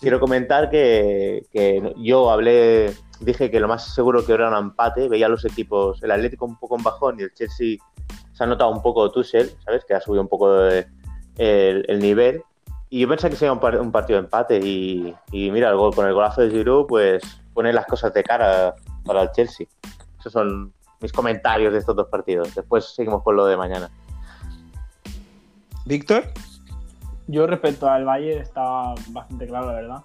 quiero comentar que, que yo hablé, dije que lo más seguro que era un empate, veía los equipos, el Atlético un poco en bajón y el Chelsea se ha notado un poco Tuchel, ¿sabes? Que ha subido un poco de- el, el nivel. Y yo pensé que sería un, par- un partido de empate y, y mira, el gol, con el golazo de Giroud, pues pone las cosas de cara para el Chelsea. Esos son mis comentarios de estos dos partidos. Después seguimos con lo de mañana. Víctor. Yo respecto al Bayern está bastante claro, la verdad.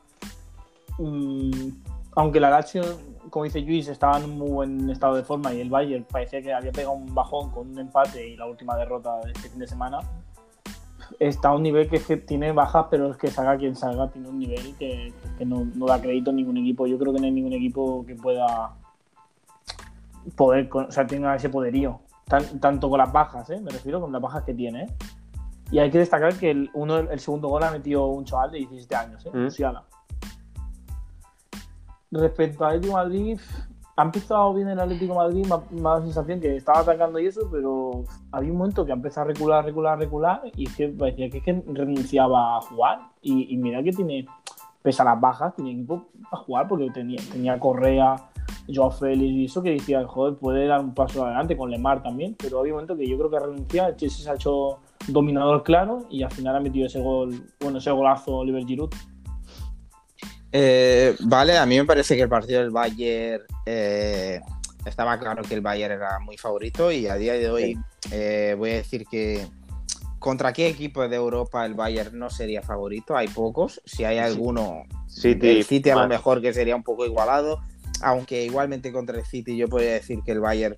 Mm, aunque la Lazio, como dice Luis, estaba en un muy buen estado de forma y el Bayern parecía que había pegado un bajón con un empate y la última derrota de este fin de semana, está a un nivel que, es que tiene bajas, pero es que salga quien salga, tiene un nivel que, que no, no da crédito a ningún equipo. Yo creo que no hay ningún equipo que pueda poder, o sea, tenga ese poderío. Tan- tanto con las bajas, ¿eh? me refiero con las bajas que tiene. ¿eh? Y hay que destacar que el, uno, el segundo gol ha metido un chaval de 17 años, ¿eh? Mm. Respecto al Atlético Madrid, ha empezado bien el Atlético de Madrid, me dado la sensación que estaba atacando y eso, pero había un momento que ha empezado a recular, recular, recular, y es que parecía que, es que renunciaba a jugar. Y, y mira que tiene, pese a las bajas, tiene equipo a jugar, porque tenía, tenía Correa, Joao Félix y eso que decía, joder, puede dar un paso adelante con Lemar también, pero había un momento que yo creo que ha renunciado, el Chelsea se ha hecho dominador claro y al final ha metido ese gol, bueno, ese golazo Oliver Giroud. Eh, vale, a mí me parece que el partido del Bayern eh, estaba claro que el Bayern era muy favorito y a día de hoy eh, voy a decir que contra qué equipo de Europa el Bayern no sería favorito. Hay pocos, si hay alguno, City, el City a lo mejor que sería un poco igualado, aunque igualmente contra el City yo podría decir que el Bayern,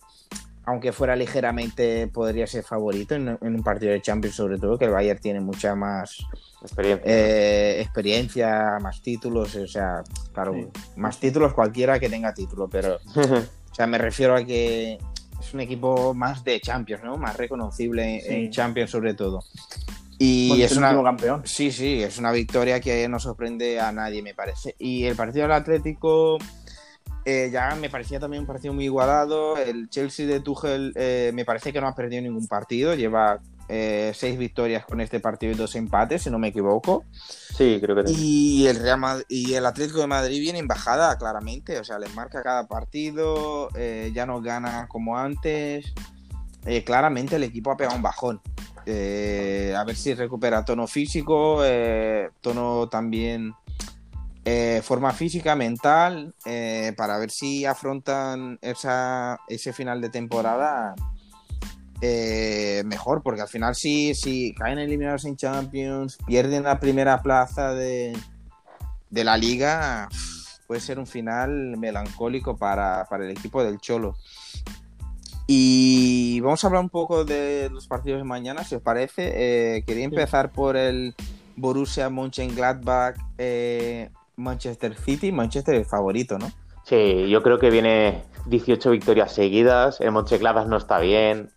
aunque fuera ligeramente, podría ser favorito en, en un partido de Champions sobre todo, que el Bayern tiene mucha más Experiencia. eh, experiencia, más títulos, o sea, claro, Sí. más títulos cualquiera que tenga título, pero, o sea, me refiero a que es un equipo más de Champions, ¿no? Más reconocible Sí. en Champions sobre todo. Y Bueno, es una, campeón. Sí, sí, es una victoria que no sorprende a nadie, me parece. Y el partido del Atlético eh, ya me parecía también un partido muy igualado. El Chelsea de Tuchel eh, me parece que no ha perdido ningún partido. Lleva eh, seis victorias con este partido y dos empates, si no me equivoco. Sí, creo que sí. Y el Real Mad- y el Atlético de Madrid viene en bajada, claramente. O sea, les marca cada partido, ya no gana como antes. Claramente el equipo ha pegado un bajón. A ver si recupera tono físico, tono también eh, forma física, mental, eh, para ver si afrontan esa, ese final de temporada eh, mejor, porque al final sí, si caen eliminados en Champions, pierden la primera plaza de, de la liga, puede ser un final melancólico para, para el equipo del Cholo. Y vamos a hablar un poco de los partidos de mañana, si os parece. Quería empezar por el Borussia Mönchengladbach Manchester City. Manchester es favorito, ¿no? Sí, yo creo que viene 18 victorias seguidas. El Mönchengladbach no está bien.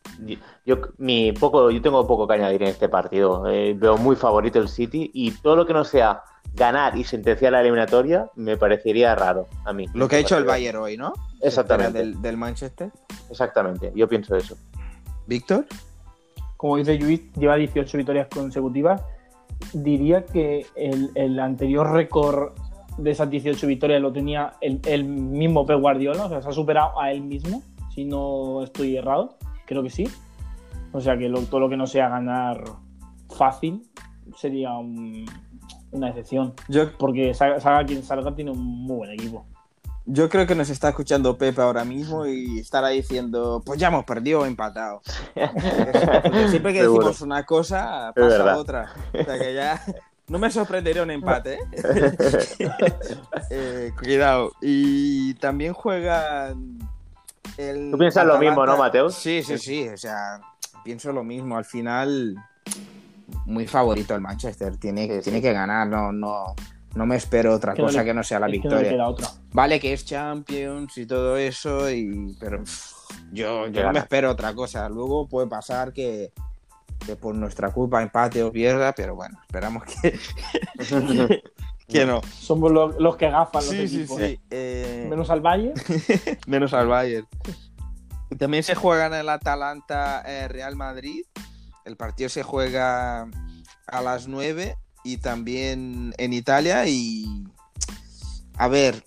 Yo, mi poco, yo tengo poco que añadir en este partido. Eh, veo muy favorito el City y todo lo que no sea ganar y sentenciar la eliminatoria me parecería raro a mí. Lo que ha hecho el Bayern hoy, ¿no? Exactamente. Del, del, Manchester. Exactamente, yo pienso eso. ¿Víctor? Como dice Luis, lleva 18 victorias consecutivas. Diría que el, el anterior récord de esas 18 victorias lo tenía el, el, mismo Pep Guardiola, o sea, se ha superado a él mismo, si no estoy errado, creo que sí. O sea, que lo, todo lo que no sea ganar fácil sería un, una excepción. Yo, porque salga quien salga, tiene un muy buen equipo. Yo creo que nos está escuchando Pepe ahora mismo y estará diciendo, pues ya hemos perdido o empatado. Porque siempre que decimos una cosa, pasa otra. O sea que ya no me sorprendería un empate. ¿eh? eh, cuidado. Y también juega el. Tú piensas Atalanta. lo mismo, ¿no, Mateo? Sí, sí, sí. O sea, pienso lo mismo. Al final, muy favorito el Manchester. Tiene, sí, tiene sí. que ganar. No, no, no me espero otra que cosa no le, que no sea la victoria. Que no vale que es Champions y todo eso, y, pero pff, yo, yo no me espero otra cosa. Luego puede pasar que, que por nuestra culpa empate o pierda, pero bueno, esperamos que, que no. Somos los, los que gafan los sí, equipos. Sí, sí. Eh... Menos al Bayern. Menos al Bayern. También se juega en el Atalanta eh, Real Madrid. El partido se juega a las 9 y también en Italia. Y a ver,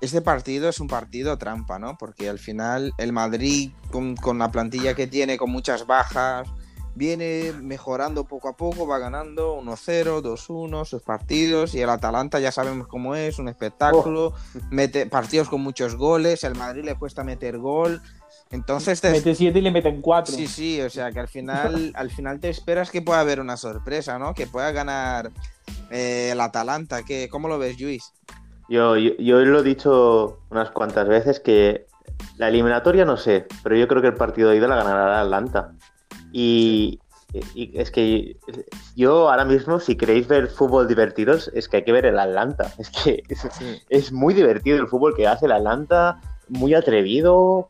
este partido es un partido trampa, ¿no? Porque al final el Madrid, con, con la plantilla que tiene, con muchas bajas, viene mejorando poco a poco, va ganando 1-0, 2-1 sus partidos y el Atalanta ya sabemos cómo es, un espectáculo, oh. mete partidos con muchos goles, el Madrid le cuesta meter gol. Entonces te... mete 7 y le meten 4. Sí, sí, o sea que al final al final te esperas que pueda haber una sorpresa, ¿no? Que pueda ganar eh, el Atalanta, que ¿cómo lo ves, Luis? Yo, yo, yo lo he dicho unas cuantas veces que la eliminatoria no sé, pero yo creo que el partido de ida la ganará el Atlanta. Y, y, es que yo ahora mismo, si queréis ver fútbol divertidos, es que hay que ver el Atlanta. Es que es, sí. es muy divertido el fútbol que hace el Atlanta, muy atrevido.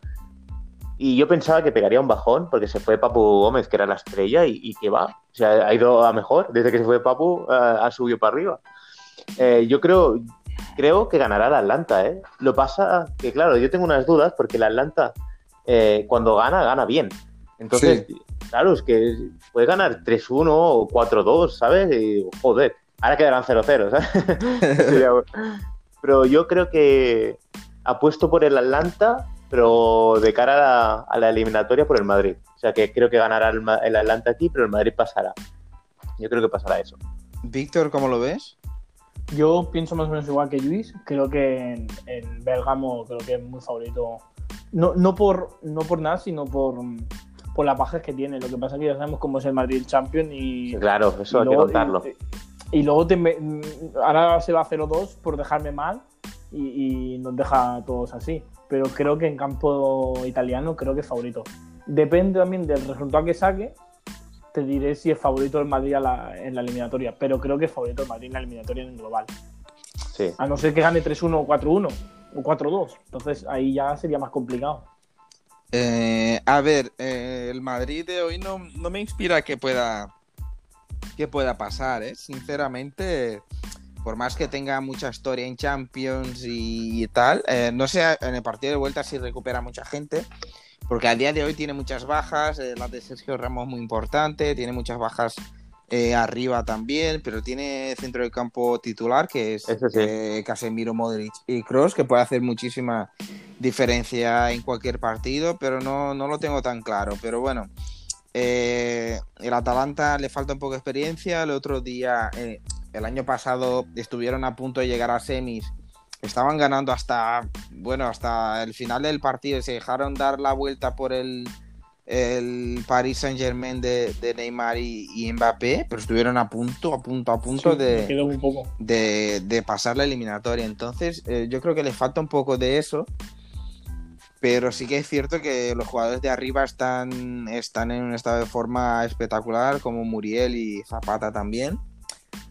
Y yo pensaba que pegaría un bajón porque se fue Papu Gómez, que era la estrella, y, y que va. O sea, ha ido a mejor. Desde que se fue Papu, uh, ha subido para arriba. Eh, yo creo, creo que ganará el Atlanta. ¿eh? Lo pasa que, claro, yo tengo unas dudas porque el Atlanta, eh, cuando gana, gana bien. Entonces, sí. Claro, es que puede ganar 3-1 o 4-2, ¿sabes? Y, joder, ahora quedarán 0-0, ¿sabes? pero yo creo que apuesto por el Atlanta pero de cara a la, a la, eliminatoria por el Madrid. O sea que creo que ganará el, el, Atlanta aquí, pero el Madrid pasará. Yo creo que pasará eso. Víctor, ¿cómo lo ves? Yo pienso más o menos igual que Luis. Creo que en, en Bergamo creo que es muy favorito. No, no, por, no por nada, sino por, por las bajas que tiene. Lo que pasa es que ya sabemos cómo es el Madrid Champion y. Sí, claro, eso y hay luego, que contarlo. Y, y luego te, ahora se va a 0-2 por dejarme mal y, y nos deja a todos así pero creo que en campo italiano creo que es favorito. Depende también del resultado que saque, te diré si es favorito el Madrid la, en la eliminatoria, pero creo que es favorito el Madrid en la eliminatoria en global. Sí. A no ser que gane 3-1 o 4-1 o 4-2, entonces ahí ya sería más complicado. Eh, a ver, eh, el Madrid de hoy no, no, me inspira que pueda que pueda pasar, ¿eh? sinceramente por más que tenga mucha historia en Champions y, tal, eh, no sé en el partido de vuelta si recupera mucha gente, porque a día de hoy tiene muchas bajas, la de Sergio Ramos muy importante, tiene muchas bajas eh, arriba también, pero tiene centro del campo titular que es sí. Casemiro, Modric y Cross, que puede hacer muchísima diferencia en cualquier partido, pero no, no lo tengo tan claro, pero bueno. Eh, el Atalanta le falta un poco de experiencia. El otro día, eh, el año pasado, estuvieron a punto de llegar a semis. Estaban ganando hasta, bueno, hasta el final del partido. Se dejaron dar la vuelta por el el Paris Saint Germain de, Neymar y, Mbappé, pero estuvieron a punto, a punto, a punto de, de, pasar la eliminatoria. Entonces, eh, yo creo que le falta un poco de eso. Pero sí que es cierto que los jugadores de arriba están, están en un estado de forma espectacular, como Muriel y Zapata también.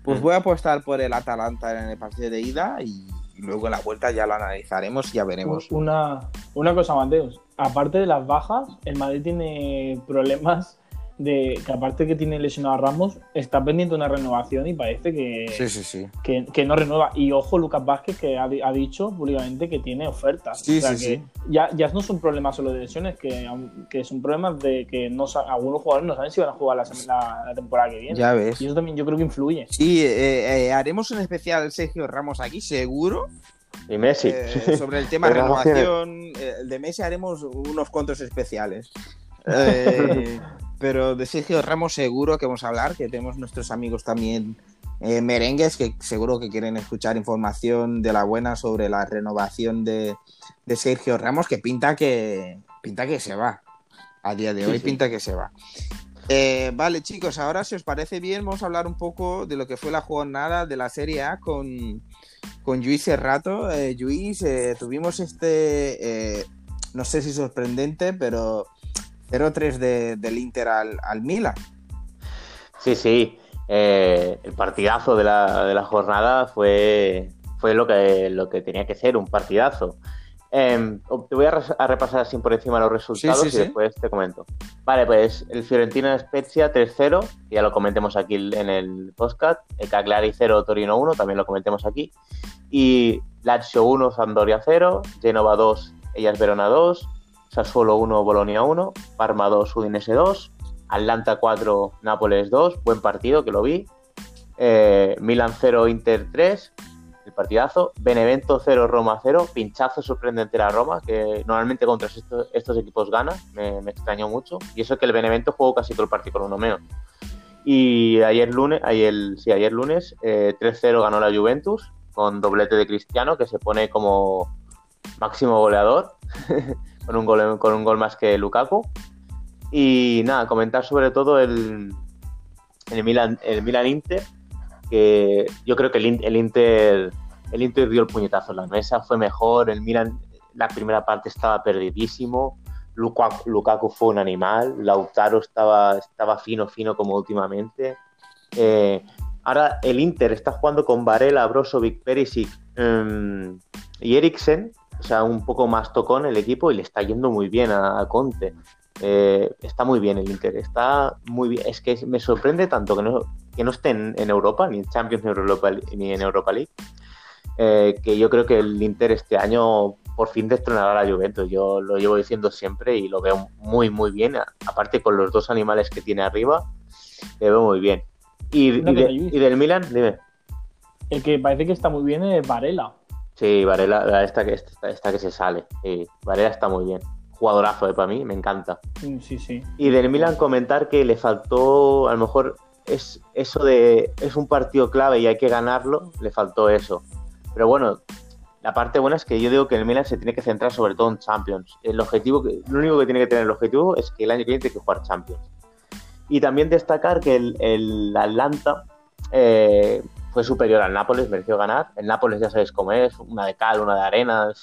Pues mm. voy a apostar por el Atalanta en el partido de ida y luego en la vuelta ya lo analizaremos y ya veremos. Una, una cosa, Mateus. Aparte de las bajas, el Madrid tiene problemas de que aparte que tiene lesionado a Ramos, está pendiente una renovación y parece que, que, no renueva. Y ojo, Lucas Vázquez que ha, dicho públicamente que tiene ofertas. o sea que ya, ya no son problemas solo de lesiones, que, que son problemas de que no algunos jugadores no saben si van a jugar la, la, temporada que viene. Ya ves. Y eso también yo creo que influye. Sí, eh, eh, haremos un especial Sergio Ramos aquí, seguro. Y Messi. Eh, sobre el tema de renovación, de Messi haremos unos cuantos especiales. Eh, pero de Sergio Ramos seguro que vamos a hablar, que tenemos nuestros amigos también eh, merengues que seguro que quieren escuchar información de la buena sobre la renovación de, Sergio Ramos, que pinta que pinta que se va. A día de hoy pinta que se va. Eh, vale, chicos, ahora si os parece bien, vamos a hablar un poco de lo que fue la jornada de la Serie A con, con Luis Serrato. Eh, Luis, eh, tuvimos este, no sé si sorprendente, pero 0-3 del Inter al, al, Milan. Sí, sí. Eh, el partidazo de la, de la, jornada fue, fue lo, que, lo que tenía que ser, un partidazo. Em, te voy a, repasar así por encima los resultados y después te comento. Vale, pues el Fiorentina Spezia 3-0, ya lo comentemos aquí en el podcast. El Cagliari 0, Torino 1, también lo comentemos aquí. Y Lazio 1, Sampdoria 0, Genova 2, Ellas Verona 2, Sassuolo 1, Bolonia 1, Parma 2, Udinese 2, Atlanta 4, Nápoles 2, buen partido que lo vi, eh, Milan 0, Inter 3, el partidazo, Benevento 0, Roma 0, pinchazo sorprendente la Roma, que normalmente contra estos, equipos gana, me, extrañó mucho, y eso que el Benevento jugó casi todo el partido con uno menos. Y ayer lunes, ayer, sí, ayer lunes, 3-0 eh, ganó la Juventus, con doblete de Cristiano, que se pone como máximo goleador. con un gol, con un gol más que Lukaku. Y nada, comentar sobre todo el, el Milan, el Milan Inter, que yo creo que el, Inter el Inter dio el puñetazo en la mesa, fue mejor, el Milan la primera parte estaba perdidísimo, Lukaku, fue un animal, Lautaro estaba, estaba fino, fino como últimamente. Eh, ahora el Inter está jugando con Varela, Brozovic, Perisic em, y Eriksen, o sea, un poco más tocón el equipo y le está yendo muy bien a, Conte. Eh, está muy bien el Inter, está muy bien. Es que me sorprende tanto que no, que no esté en, Europa, ni en Champions ni, Europa, ni en Europa League, eh, que yo creo que el Inter este año por fin destronará a la Juventus. Yo lo llevo diciendo siempre y lo veo muy, muy bien. Aparte con los dos animales que tiene arriba, le veo muy bien. Y, y del Milan, dime. El que parece que está muy bien es Varela. Sí, Varela, esta que, esta, que se sale. Varela está muy bien. Jugadorazo eh, para mí, me encanta. Sí, sí. Y del Milan comentar que le faltó, a lo mejor, es eso de. Es un partido clave y hay que ganarlo, le faltó eso. Pero bueno, la parte buena es que yo digo que el Milan se tiene que centrar sobre todo en Champions. El objetivo, lo único que tiene que tener el objetivo es que el año que viene tiene que jugar Champions. Y también destacar que el, el Atlanta eh, fue superior al Nápoles, mereció ganar. El Nápoles ya sabéis cómo es, una de cal, una de arena,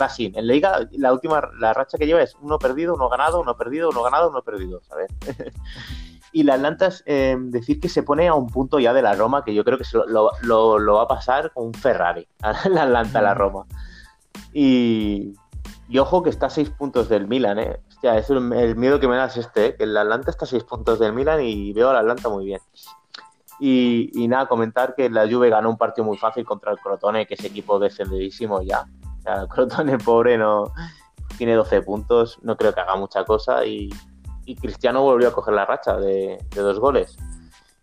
va así. En Liga, la última, la racha que lleva es uno perdido, uno ganado, uno perdido, uno ganado, uno perdido, ¿sabes? y la Atlanta es eh, decir que se pone a un punto ya de la Roma, que yo creo que lo, lo, va a pasar con un Ferrari, la Atlanta, la Roma. Y, y ojo que está a seis puntos del Milan, ¿eh? Hostia, es el, miedo que me da es este, ¿eh? que el Atlanta está a seis puntos del Milan y veo al Atlanta muy bien. Y, nada, comentar que la Juve ganó un partido muy fácil contra el Crotone, que es equipo descendidísimo ya. O sea, el Crotone pobre no tiene 12 puntos, no creo que haga mucha cosa y, Cristiano volvió a coger la racha de, dos goles.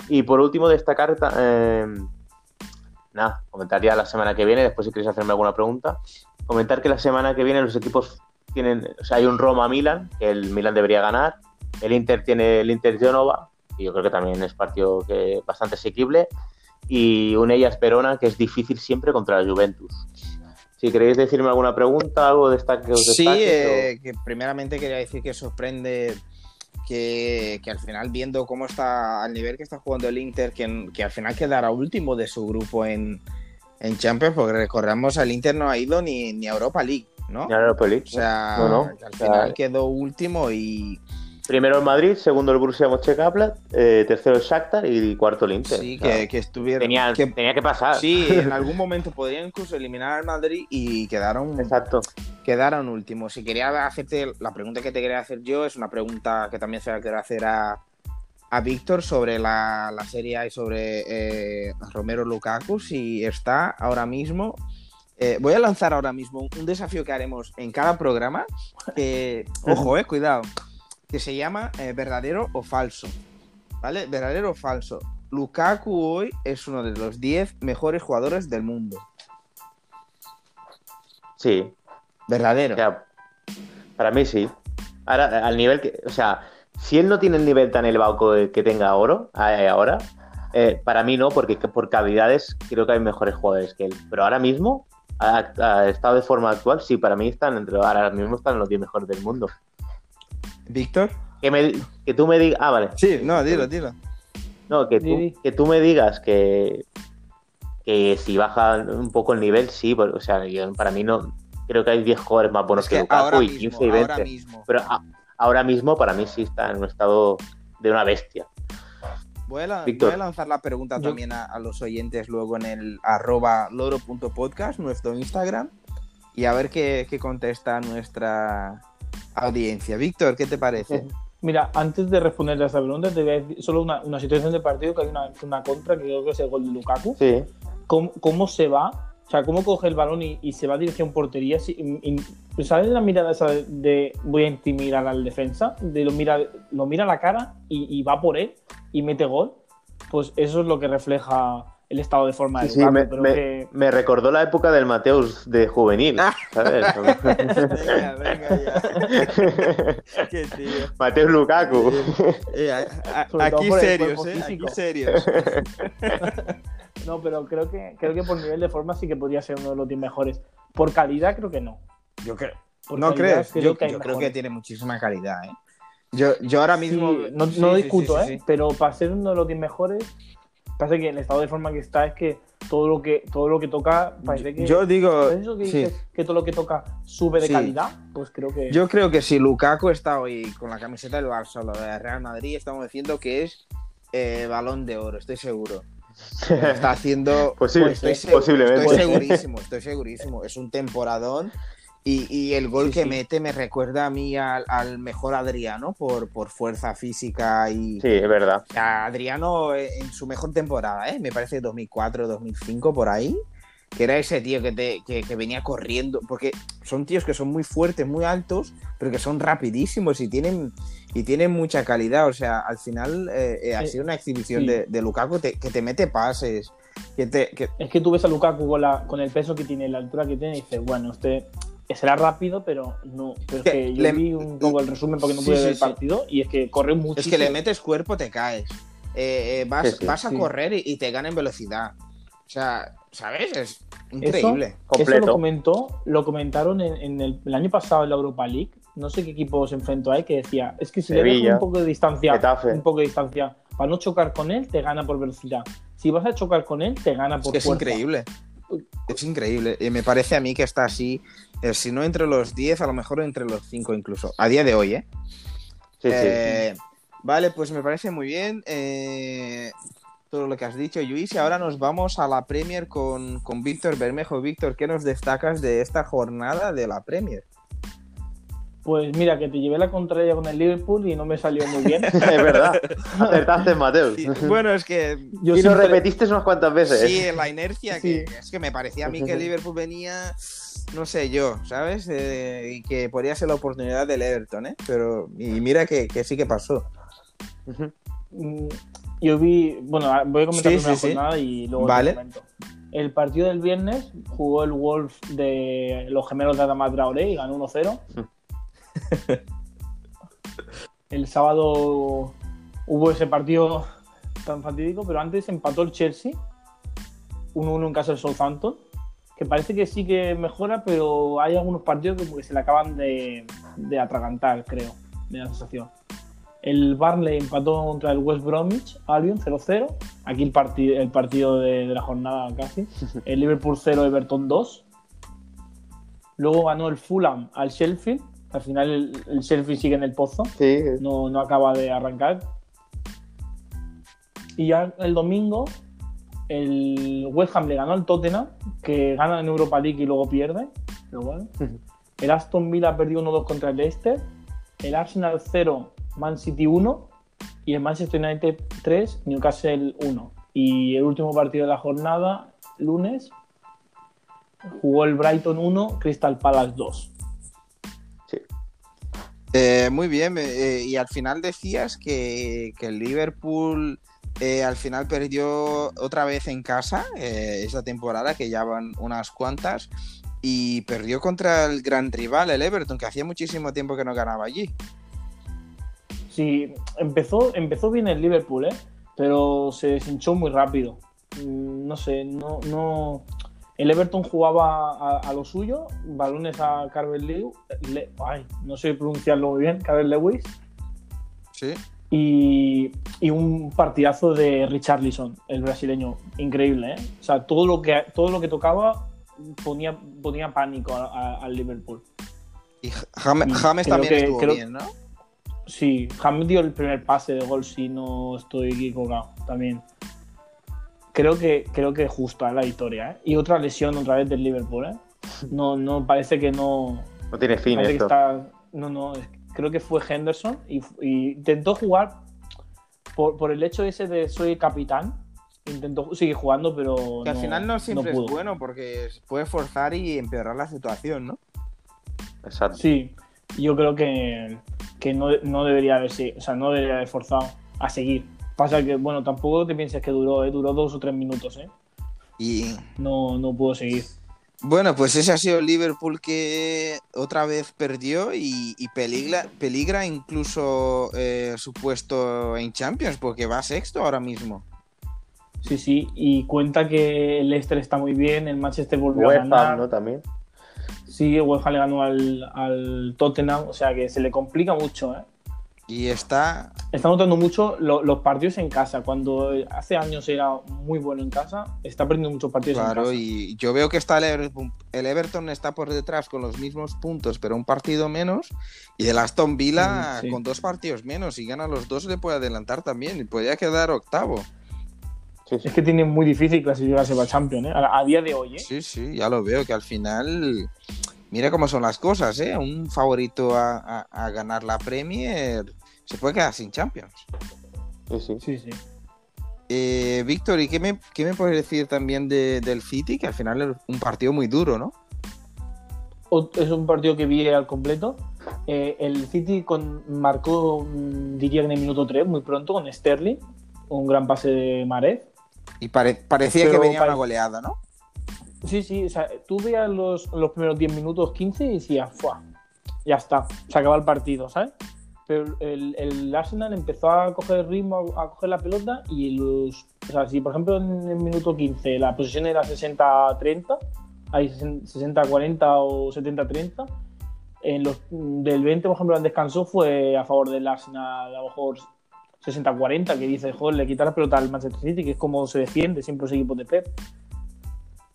Y por último, destacar, eh, nada, comentaría la semana que viene, después si queréis hacerme alguna pregunta, comentar que la semana que viene los equipos tienen, o sea, hay un Roma-Milan, que el Milan debería ganar, el Inter tiene el Inter-Genova, yo creo que también es partido que bastante asequible, y un Ellas Perona que es difícil siempre contra la Juventus. Si queréis decirme alguna pregunta, algo de esta que os Sí, eh, que primeramente quería decir que sorprende que, que al final viendo cómo está al nivel que está jugando el Inter, que, que al final quedará último de su grupo en, en Champions, porque recordamos el Inter no ha ido ni, ni a Europa League, ¿no? Ya Europa League. O sea, No, no. que al O sea, final quedó último y Primero el Madrid, segundo el Borussia Mönchengladbach, eh, tercero el Shakhtar y cuarto el Inter. sí, que, que estuvieron. tenía, que- tenía que pasar. sí, en algún momento podrían incluso eliminar al Madrid y quedaron, Exacto. quedaron últimos. Si quería hacerte la pregunta que te quería hacer yo, es una pregunta que también se la quiero hacer a, a Víctor sobre la, la serie A y sobre eh, Romero Lukaku, si está ahora mismo. eh, voy a lanzar ahora mismo un desafío que haremos en cada programa. ojo, eh, cuidado. Que se llama eh, verdadero o falso. ¿Vale? Verdadero o falso. Lukaku hoy es uno de los 10 mejores jugadores del mundo. Sí. Verdadero. O sea, para mí sí. Ahora, al nivel que. O sea, si él no tiene el nivel tan elevado que, que tenga oro, eh, ahora, eh, para mí no, porque por calidades creo que hay mejores jugadores que él. Pero ahora mismo, a, a estado de forma actual, sí, para mí están entre. Ahora mismo están los 10 mejores del mundo. Víctor. Que, me, que tú me digas. Ah, vale. Sí, no, dilo, dilo. No, que tú, que tú me digas que, que si baja un poco el nivel, sí, o sea, yo- para mí no. Creo que hay 10 jugadores más buenos Es que, que Lukaku ahora y mismo, 15 y 20. ahora mismo. Pero a- ahora mismo para mí sí está en un estado de una bestia. Voy a, la- Víctor. voy a lanzar la pregunta Yo- también a, a los oyentes luego en el arroba loro.podcast, nuestro Instagram, y a ver qué, qué contesta nuestra audiencia. Víctor, ¿qué te parece? Mira, antes de responder a esta pregunta, te voy a decir solo una, una situación de partido que hay una, una contra que creo que es el gol de Lukaku. Sí. ¿Cómo, cómo se va? O sea, cómo coge el balón y, y se va a dirección portería. Si- y- y- ¿Sabes la mirada esa de, de voy a intimidar al defensa? De lo mira, lo mira a la cara y va por él y mete gol. Pues eso es lo que refleja el estado de forma de Sí, me, pero me- que- me recordó la época del Mateus de juvenil, Ah. ¿sabes? venga, venga ya. Qué tío. Mateus Lukaku. Eh, a- a- aquí serios, ¿eh? Aquí serios. No, pero creo que, creo que por nivel de forma sí que podría ser uno de los 10 mejores. Por calidad creo que no. Yo creo. Por ¿No calidad crees? creo Yo, que hay yo creo que tiene muchísima calidad, ¿eh? Yo, yo ahora mismo. Sí, no, Sí, no sí, discuto, sí, sí, ¿eh? sí. Pero para ser uno de los 10 mejores, parece que el estado de forma que está es que todo lo que, todo lo que toca parece que. Yo digo. ¿sabes eso que sí. dices? Que todo lo que toca sube de Sí. calidad, pues creo que. Yo creo que si Lukaku está hoy con la camiseta del Barça o la de Real Madrid, estamos diciendo que es eh, balón de oro, estoy seguro. Está haciendo. Posible- estoy, se- posiblemente. estoy segurísimo, estoy segurísimo. Es un temporadón. Y, y el gol Sí, que sí. mete me recuerda a mí al, al mejor Adriano por, por fuerza física y. Sí, es verdad. Sea, Adriano eh, en su mejor temporada, ¿eh? me parece 2004, 2005, por ahí, que era ese tío que, te, que, que venía corriendo, porque son tíos que son muy fuertes, muy altos, pero que son rapidísimos y tienen, y tienen mucha calidad. O sea, al final eh, eh, ha sido una exhibición Sí. de, de Lukaku te- que te mete pases, que te... Que... Es que tú ves a Lukaku con, la, con el peso que tiene, la altura que tiene, y dices, bueno, este será rápido, pero no. Pero es Que que yo le- vi un poco el resumen porque no Sí, pude sí, ver el sí. partido, y es que corre mucho. Es que le metes cuerpo, te caes. Eh, eh, vas, Sí, sí. vas a Sí. correr y, y te gana en velocidad. O sea, ¿sabes? Es increíble. Eso Completo. lo comentó, lo comentaron en, en el, el año pasado en la Europa League. No sé qué equipo se enfrentó ahí que decía, es que si le dejas un poco de distancia, Getafe. un poco de distancia, para no chocar con él, te gana por velocidad. Si vas a chocar con él, te gana Es por que es increíble. Es increíble. Y me parece a mí que está así, eh, si no entre los 10, a lo mejor entre los 5 incluso. A día de hoy, ¿eh? Sí, sí. Eh, Vale, pues me parece muy bien eh, todo lo que has dicho, Luis. Y ahora nos vamos a la Premier con, con Víctor Bermejo. Víctor, ¿qué nos destacas de esta jornada de la Premier? Pues mira, que te llevé la contraria con el Liverpool y no me salió muy bien. es verdad. Acertaste, Mateus. Sí, bueno, es que Yo y lo repetiste unas cuantas veces. sí, en la inercia, que, es que me parecía a mí que el Liverpool venía, no sé yo, ¿sabes? Eh, y que podría ser la oportunidad del Everton, ¿eh? Pero, y mira que, que sí que pasó. Mm, Yo vi, bueno, voy a comentar Sí, la primera sí, sí. jornada y luego Vale. El partido del viernes jugó el Wolf de los gemelos de Adama Traoré y ganó 1-0. el sábado hubo ese partido tan fatídico, pero antes empató el Chelsea 1-1 en casa del Southampton, que parece que sí que mejora, pero hay algunos partidos que como que se le acaban de, de atragantar, creo, me da la sensación. El Barley empató contra el West Bromwich Albion 0-0. Aquí el, partido el partido de, de la jornada casi. El Liverpool 0, Everton 2. Luego ganó el Fulham al Sheffield. Al final el, el Sheffield sigue en el pozo. Sí, No, no acaba de arrancar. Y ya el domingo el West Ham le ganó al Tottenham, que gana en Europa League y luego pierde. Bueno. El Aston Villa perdió 1-2 contra el Leicester. El Arsenal 0, Man City 1. Y el Manchester United 3, Newcastle 1. Y el último partido de la jornada, lunes, jugó el Brighton 1, Crystal Palace 2. sí. Eh, muy bien, eh, y al final decías que, que el Liverpool eh, al final perdió otra vez en casa eh, esta temporada, que ya van unas cuantas, y perdió contra el gran rival, el Everton, que hacía muchísimo tiempo que no ganaba allí. Sí, empezó, empezó bien el Liverpool, ¿eh? pero se deshinchó muy rápido. Mm, No sé, no, no. El Everton jugaba a, a lo suyo, balones a Carvel Lewis, Le- ay, no sé pronunciarlo muy bien, Carvel Lewis, Sí. Y, y un partidazo de Richarlison, el brasileño, increíble, ¿eh? O sea, todo lo que, todo lo que tocaba ponía, ponía pánico al Liverpool. Y Jame- Y James creo también que- estuvo creo- bien, ¿no? Sí, James dio el primer pase de gol, si no estoy equivocado, también. Creo que, creo que justo es la victoria, ¿eh? Y otra lesión otra vez del Liverpool, ¿eh? No, no, parece que no. No tiene fin que esto. está. No, no, es- creo que fue Henderson y, y intentó jugar por, por el hecho ese de soy capitán. Intentó seguir jugando, pero. Que al final no siempre pudo. es bueno, porque puede forzar y empeorar la situación, ¿no? Exacto. Sí, yo creo que, que no, no debería haber sido- o sea, no debería haber forzado a seguir. Pasa que, bueno, tampoco te pienses que duró, ¿eh? duró dos o tres minutos, ¿eh? Y No, no pudo seguir. Bueno, pues ese ha sido el Liverpool que otra vez perdió y, y peligra, peligra incluso eh, su puesto en Champions, porque va sexto ahora mismo. Sí, sí, y cuenta que el Leicester está muy bien, el Manchester volvió a West ganar. Ham, ¿no? También. Sí, el West Ham le ganó al, al Tottenham, o sea que se le complica mucho, ¿eh? Y está Está notando mucho lo- los partidos en casa. Cuando hace años era muy bueno en casa, está perdiendo muchos partidos en Claro, casa. y yo veo que está el Everton, el Everton está por detrás con los mismos puntos, pero un partido menos. Y el Aston Villa sí. con dos partidos menos. Y gana los dos, le puede adelantar también. Y podría quedar octavo. Sí, sí. Es que tiene muy difícil clasificarse para Champions, ¿eh? A, a día de hoy, ¿eh? Sí, sí, ya lo veo, que al final. Mira cómo son las cosas, ¿eh? Un favorito a, a- a ganar la Premier se puede quedar sin Champions. Sí, sí. Sí, sí. Eh, Víctor, ¿y qué me, qué me puedes decir también de- del City? Que al final es un partido muy duro, ¿no? Es un partido que vi al completo. Eh, el City con, marcó, mm, diría que en el minuto 3, muy pronto, con Sterling. Un gran pase de Maret. Y pare- parecía Pero que venía pare- una goleada, ¿no? Sí, sí, o sea, tú veías los, los primeros 10 minutos, 15 y decías, ¡fua! Ya está, se acaba el partido, ¿sabes? Pero el, el Arsenal empezó a coger ritmo, a, a coger la pelota y los. O sea, si por ejemplo en el minuto 15 la posición era 60-30, hay 60-40 o 70-30, en los, del 20, por ejemplo, el descanso fue a favor del Arsenal, a lo mejor 60-40, que dice, joder, le quita la pelota al Manchester City, que es como se defiende siempre los equipos de Pep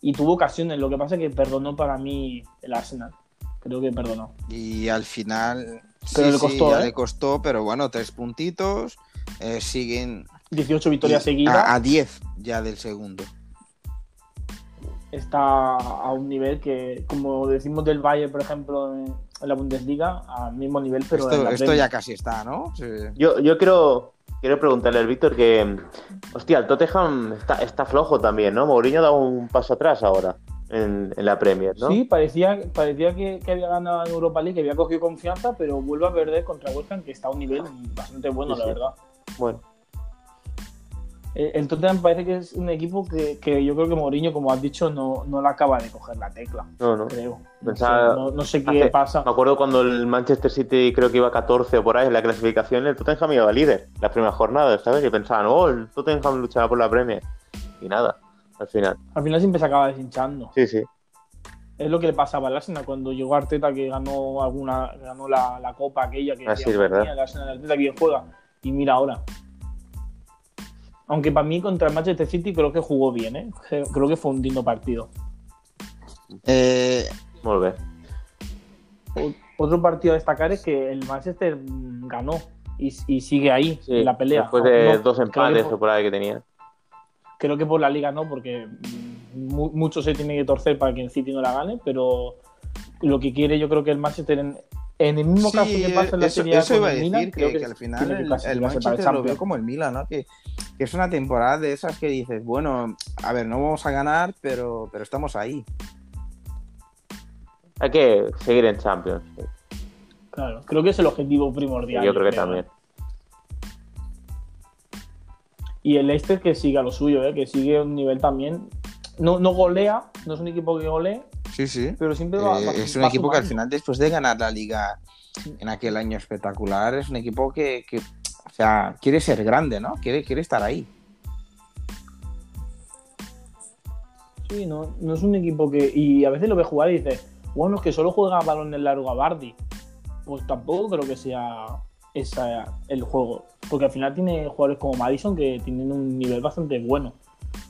y tuvo ocasiones. Lo que pasa es que perdonó para mí el Arsenal. Creo que perdonó. Y al final. Pero sí, le sí, costó, ya ¿eh? le costó, pero bueno, tres puntitos. eh, siguen 18 victorias seguidas. a, a 10 ya del segundo. Está a un nivel que, como decimos del Bayern, por ejemplo, en, en la Bundesliga, al mismo nivel, pero en esto la esto ya casi está, ¿no? Sí. Yo, yo quiero, quiero preguntarle al Víctor que, hostia, el Tottenham está, está flojo también, ¿no? Mourinho ha dado un paso atrás ahora en, en la Premier, ¿no? Sí, parecía, parecía que, que había ganado en Europa League, que había cogido confianza, pero vuelve a perder contra West Ham, que está a un nivel bastante bueno, Sí, la sí. verdad. Bueno, El el Tottenham parece que es un equipo que, que yo creo que Mourinho, como has dicho, no, no le acaba de coger la tecla, no, no. creo. Pensaba- no- no sé qué hace- pasa. Me acuerdo cuando el Manchester City creo que iba 14 o por ahí en la clasificación, el Tottenham iba líder las primeras jornadas, ¿sabes? Y pensaban, oh, el Tottenham luchará por la Premier. Y nada, al final. Al final siempre se acaba deshinchando. Sí, sí. Es lo que le pasaba al Arsenal cuando llegó Arteta que ganó alguna ganó la, la copa aquella que Ah, sí, es verdad. el Arsenal de Arteta que juega. Y mira ahora. Aunque para mí contra el Manchester City creo que jugó bien, ¿eh? Creo que fue un digno partido. Eh. O- Otro partido a destacar es que el Manchester ganó y, y sigue ahí Sí, en la pelea. Después de No, dos empates por- o por ahí que tenía. Creo que por la liga no, porque mu- mucho se tiene que torcer para que el City no la gane, pero lo que quiere yo creo que el Manchester en, en el mismo caso que pasa en la eso, Serie A eso con iba a el decir, Milan, que, creo que al final que el, el Manchester lo veo como el Milan, ¿no? Que, que es una temporada de esas que dices, bueno, a ver, no vamos a ganar, pero, pero estamos ahí. Hay que seguir en Champions. sí. Claro, creo que es el objetivo primordial. Yo creo que también. ¿eh? Y el Leicester que sigue a lo suyo, ¿eh? que sigue a un nivel también. No, no golea, no es un equipo que golee, Sí, sí. pero siempre va. Eh, va- es un va equipo que al final, después de ganar la liga en aquel año espectacular, es un equipo que, que, o sea, quiere ser grande, ¿no? Quiere, quiere estar ahí. Sí, no, no es un equipo que. Y a veces lo ves jugar y dices, bueno, es que solo juega balones largo a Bardi. Pues tampoco creo que sea esa el juego. Porque al final tiene jugadores como Madison que tienen un nivel bastante bueno.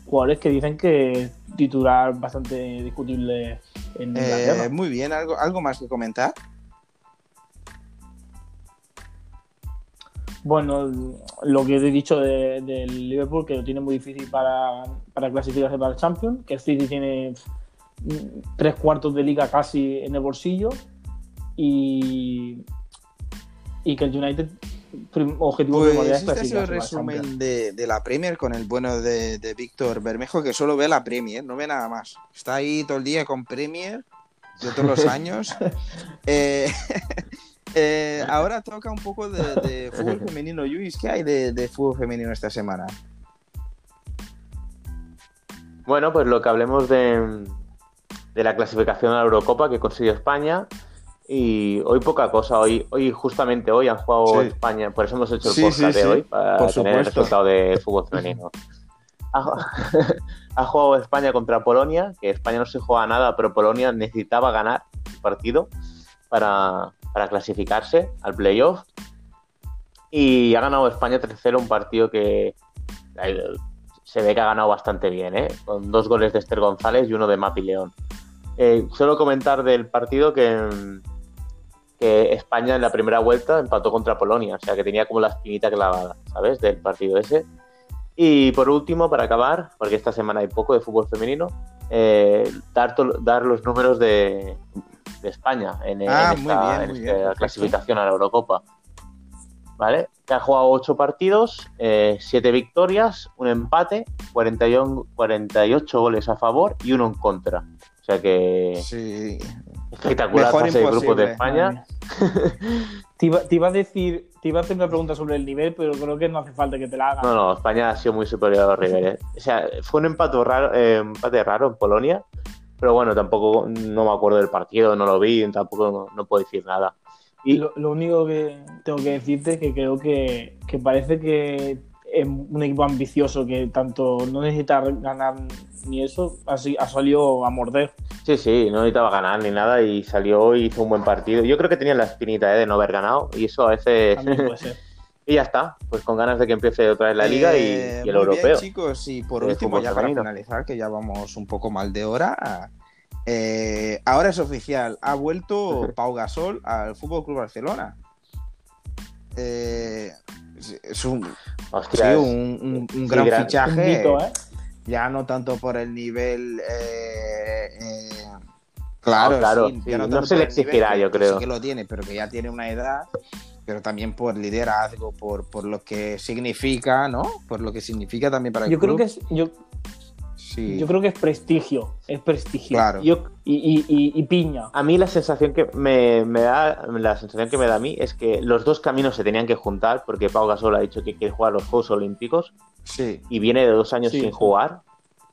Jugadores que dicen que es titular bastante discutible en Eh, muy bien, ¿algo, ¿algo más que comentar? Bueno, lo que he dicho de- del Liverpool, que lo tiene muy difícil para, para clasificarse para el Champions, que el City tiene mm, tres cuartos de liga casi en el bolsillo y, y que el United objetivo primordial Pues es este ha sido el resumen de, de la Premier con el bueno de, de Víctor Bermejo, que solo ve la Premier, no ve nada más. Está ahí todo el día con Premier de todos los años. Eh, eh, ahora toca un poco de, de fútbol femenino. Luis, ¿qué hay de, de fútbol femenino esta semana? Bueno, pues lo que hablemos de, de la clasificación a la Eurocopa que consiguió España. Y hoy poca cosa, hoy, hoy justamente hoy han jugado Sí. España, por eso hemos hecho el Sí, podcast sí, de hoy, para por tener el resultado de fútbol femenino. Ha, ha jugado España contra Polonia, que España no se juega nada, pero Polonia necesitaba ganar el partido para, para clasificarse al playoff. Y ha ganado España 3-0, un partido que eh, se ve que ha ganado bastante bien, ¿eh? con dos goles de Esther González y uno de Mapi León. Eh, solo comentar del partido que, que España en la primera vuelta empató contra Polonia, o sea que tenía como la espinita clavada, ¿sabes? Del partido ese. Y por último, para acabar, porque esta semana hay poco de fútbol femenino, eh, dar, los números de, de España en, en Ah, esta, muy bien, en muy esta bien, perfecto. clasificación a la Eurocopa. ¿Vale? Que ha jugado 8 partidos, 7 victorias, un empate, 41, 48 goles a favor y uno en contra. O sea que Sí. espectacular Mejor fase de grupos imposible. de España. Te iba, te iba a decir, te iba a hacer una pregunta sobre el nivel, pero creo que no hace falta que te la haga. No, no, España ha sido muy superior a los rivales. O sea, fue un empate raro, eh, empate raro en Polonia, pero bueno, tampoco no me acuerdo del partido, no lo vi, tampoco no, no puedo decir nada. Y Lo, lo único que tengo que decirte es que creo que, que parece que es un equipo ambicioso que tanto no necesita ganar ni eso, así ha salido a morder. sí, sí, no necesitaba ganar ni nada y salió y hizo un buen partido. Yo creo que tenía la espinita eh, de no haber ganado y eso a veces... También puede ser. y ya está, pues con ganas de que empiece otra vez la liga y- Eh, y, el muy europeo. Bien, chicos, y por último, ya para finalizar, que ya vamos un poco mal de hora. eh, ahora es oficial, ha vuelto Pau Gasol al Fútbol Club Barcelona. Eh, es- un, sí, Hostias, un, un- un sí, gran gran- Un fichaje. mito, ¿eh? Ya no tanto por el nivel. eh, eh, claro, No, claro, sí, no se le nivel, exigirá, que- yo creo. Sí que lo tiene, pero que ya tiene una edad. Pero también por liderazgo, por, por lo que significa, ¿no? Por lo que significa también para el Yo creo club. que es, yo, Sí. yo creo que es prestigio, es prestigio. Claro. Yo- y, y- y- y piña. A mí la sensación que me, me da, la sensación que me da a mí es que los dos caminos se tenían que juntar, porque Pau Gasol ha dicho que quiere jugar los Juegos Olímpicos Sí. y viene de dos años Sí. sin jugar.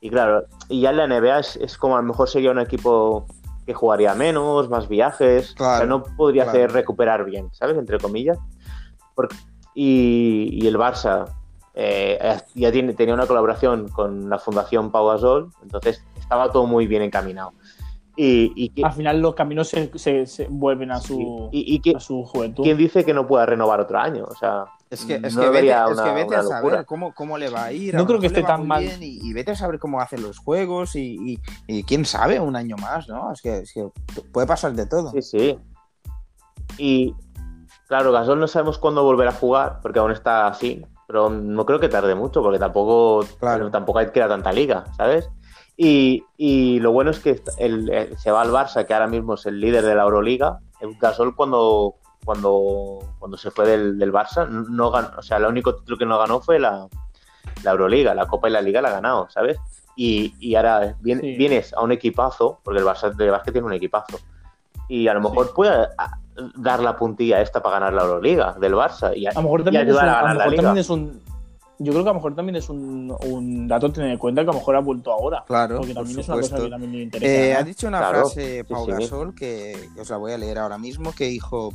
Y claro, y ya en la NBA es, es como a lo mejor sería un equipo que jugaría menos, más viajes, Claro, o sea, no podría claro. hacer recuperar bien, ¿sabes? Entre comillas. Porque- y, y el Barça eh, ya tiene, tenía una colaboración con la Fundación Pau Gasol, entonces estaba todo muy bien encaminado. Y, y que- Al final los caminos se, se- se vuelven a su, y- y que- a su juventud. ¿quién dice que no pueda renovar otro año? O sea, Es que, es no que vete, es que a saber cómo, cómo le va a ir. No a lo creo que esté tan mal. bien Y, y vete a saber cómo hacen los juegos y, y- y quién sabe, un año más, ¿no? Es que, es que puede pasar de todo. Sí, sí. Y claro, Gasol no sabemos cuándo volver a jugar, porque aún está así, pero no creo que tarde mucho, porque tampoco, Claro. tampoco hay que ir a tanta liga, ¿sabes? Y, y lo bueno es que el- el- se va al Barça, que ahora mismo es el líder de la Euroliga. El Gasol cuando, cuando, cuando se fue del, del Barça, no ganó, o sea, el único título que no ganó fue la, la Euroliga, la Copa y la Liga la ha ganado, ¿sabes? Y, y ahora vien- Sí. vienes a un equipazo, porque el Barça de básquet tiene un equipazo, y a lo mejor Sí. puede a- dar la puntilla esta para ganar la Euroliga del Barça. Y, a- A lo mejor también, es un, ayudar a a lo ganar la mejor liga. también es un. Yo creo que a lo mejor también es un, un dato a tener en cuenta que a lo mejor ha vuelto ahora. Claro, Porque por también es una cosa que también le interesa. Eh, ganar. ha dicho una Claro, frase Pau sí, sí. Gasol que os la voy a leer ahora mismo, que dijo,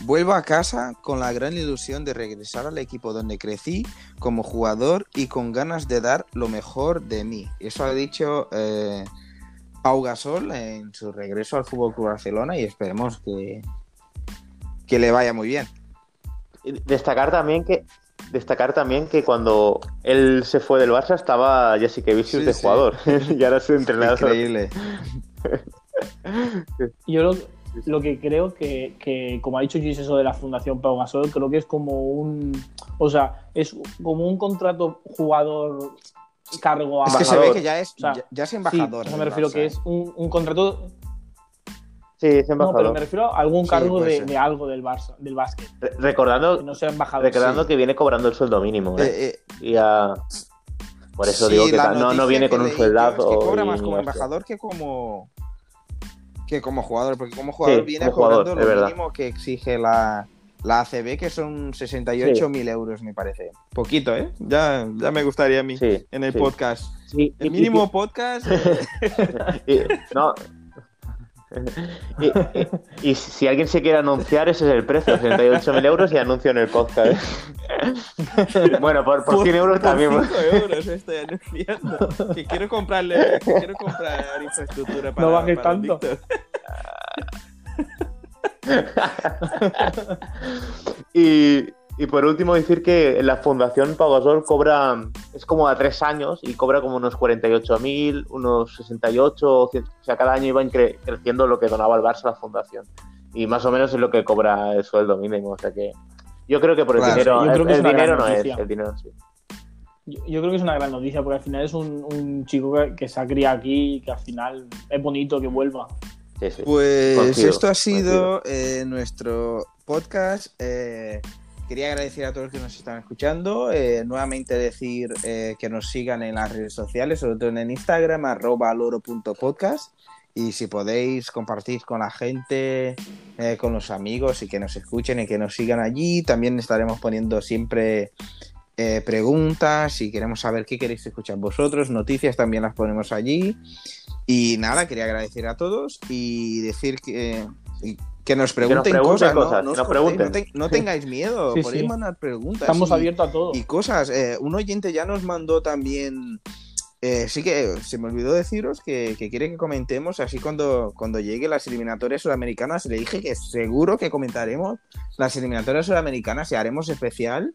vuelvo a casa con la gran ilusión de regresar al equipo donde crecí como jugador y con ganas de dar lo mejor de mí. Eso ha dicho eh, Pau Gasol en su regreso al Fútbol Club Barcelona y esperemos que, que le vaya muy bien. Destacar también que destacar también que cuando él se fue del Barça estaba Jessica Vicius Sí, de sí. jugador y ahora es su entrenador. Increíble. Yo lo, lo que creo que, que, como ha dicho Gis, eso de la Fundación Pau Gasol, creo que es como un. O sea, es como un contrato jugador cargo a. Es que se ve que ya es, O sea, ya, ya es Sí, embajador. o sea, me refiero Barça, que ¿eh? es un, un contrato. Sí, es No, embajador. pero me refiero a algún Sí, cargo de, algo del Barça, del básquet. Re- Recordando, Que no sea embajador. recordando sí. que viene cobrando el sueldo mínimo. ¿eh? Eh, eh, Y a- Por eso Sí, digo que no, no viene con un sueldazo. Es que cobra más como embajador que como que como jugador, porque como jugador Sí, viene como jugador, cobrando es lo mínimo que exige la, la ACB, que son 68.000 euros, me parece. Poquito, ¿eh? Ya, ya me gustaría a mí Sí, en el podcast. El mínimo podcast. y- no. Y, y- y si alguien se quiere anunciar, ese es el precio: 68.000 euros y anuncio en el podcast. ¿eh? bueno, por, por 100 euros también. Por 5 euros estoy anunciando. Que quiero comprarle, que quiero comprar infraestructura para, No bajes para tanto. Y, y por último decir que la Fundación Pau Gasol cobra, es como a tres años y cobra como unos 48.000, unos 68, 100, o sea, cada año iba creciendo lo que donaba el Barça a la Fundación. Y más o menos es lo que cobra el sueldo mínimo, o sea que yo creo que por el Claro, dinero, yo creo el, el dinero no es, el dinero sí. Yo, yo creo que es una gran noticia porque al final es un, un chico que, que se ha criado aquí y que al final es bonito que vuelva. Sí, sí. Pues esto ha sido eh, nuestro podcast. Eh, quería agradecer a todos los que nos están escuchando. Eh, nuevamente decir eh, que nos sigan en las redes sociales, sobre todo en Instagram, arroba loro.podcast. Y si podéis compartir con la gente, eh, con los amigos y que nos escuchen y que nos sigan allí. También estaremos poniendo siempre preguntas y queremos saber qué queréis escuchar vosotros. Noticias también las ponemos allí. Y nada, quería agradecer a todos y decir que, que nos pregunten, pregunten cosas, ¿no? cosas, No, que os nos cortéis, pregunten. no te- no tengáis miedo, Sí, podéis sí. mandar preguntas. Estamos y- abiertos a todo. y cosas. Eh, un oyente ya nos mandó también. eh, sí que se me olvidó deciros que, que quiere que comentemos así cuando, cuando llegue las eliminatorias sudamericanas. Le dije que seguro que comentaremos las eliminatorias sudamericanas y haremos especial.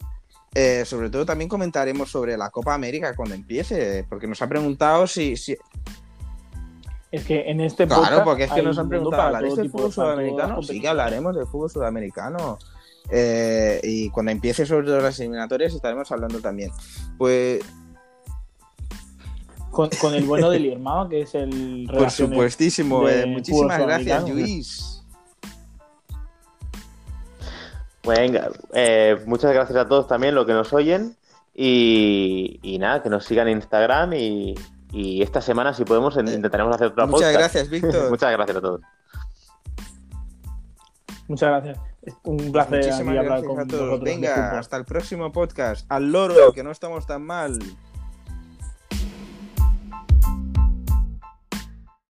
Eh, sobre todo también comentaremos sobre la Copa América cuando empiece, porque nos ha preguntado si... si... Es que en este Claro, podcast porque es que nos han preguntado, ¿hablaréis del fútbol sudamericano? Sí que hablaremos del fútbol sudamericano. Eh, y cuando empiece sobre todo las eliminatorias estaremos hablando también. Pues Con, con el bueno del Irmao, que es el Por supuestísimo. de eh, muchísimas gracias. Luis. Venga, eh, muchas gracias a todos también, los que nos oyen. Y, y nada, que nos sigan en Instagram. Y, y esta semana, si podemos, en- intentaremos hacer otra Muchas podcast. gracias, Víctor. Muchas gracias a todos. Muchas gracias. Es un placer Muchísimas hablar gracias con a todos. vosotros de Venga, hasta el próximo podcast. Al loro, que no estamos tan mal.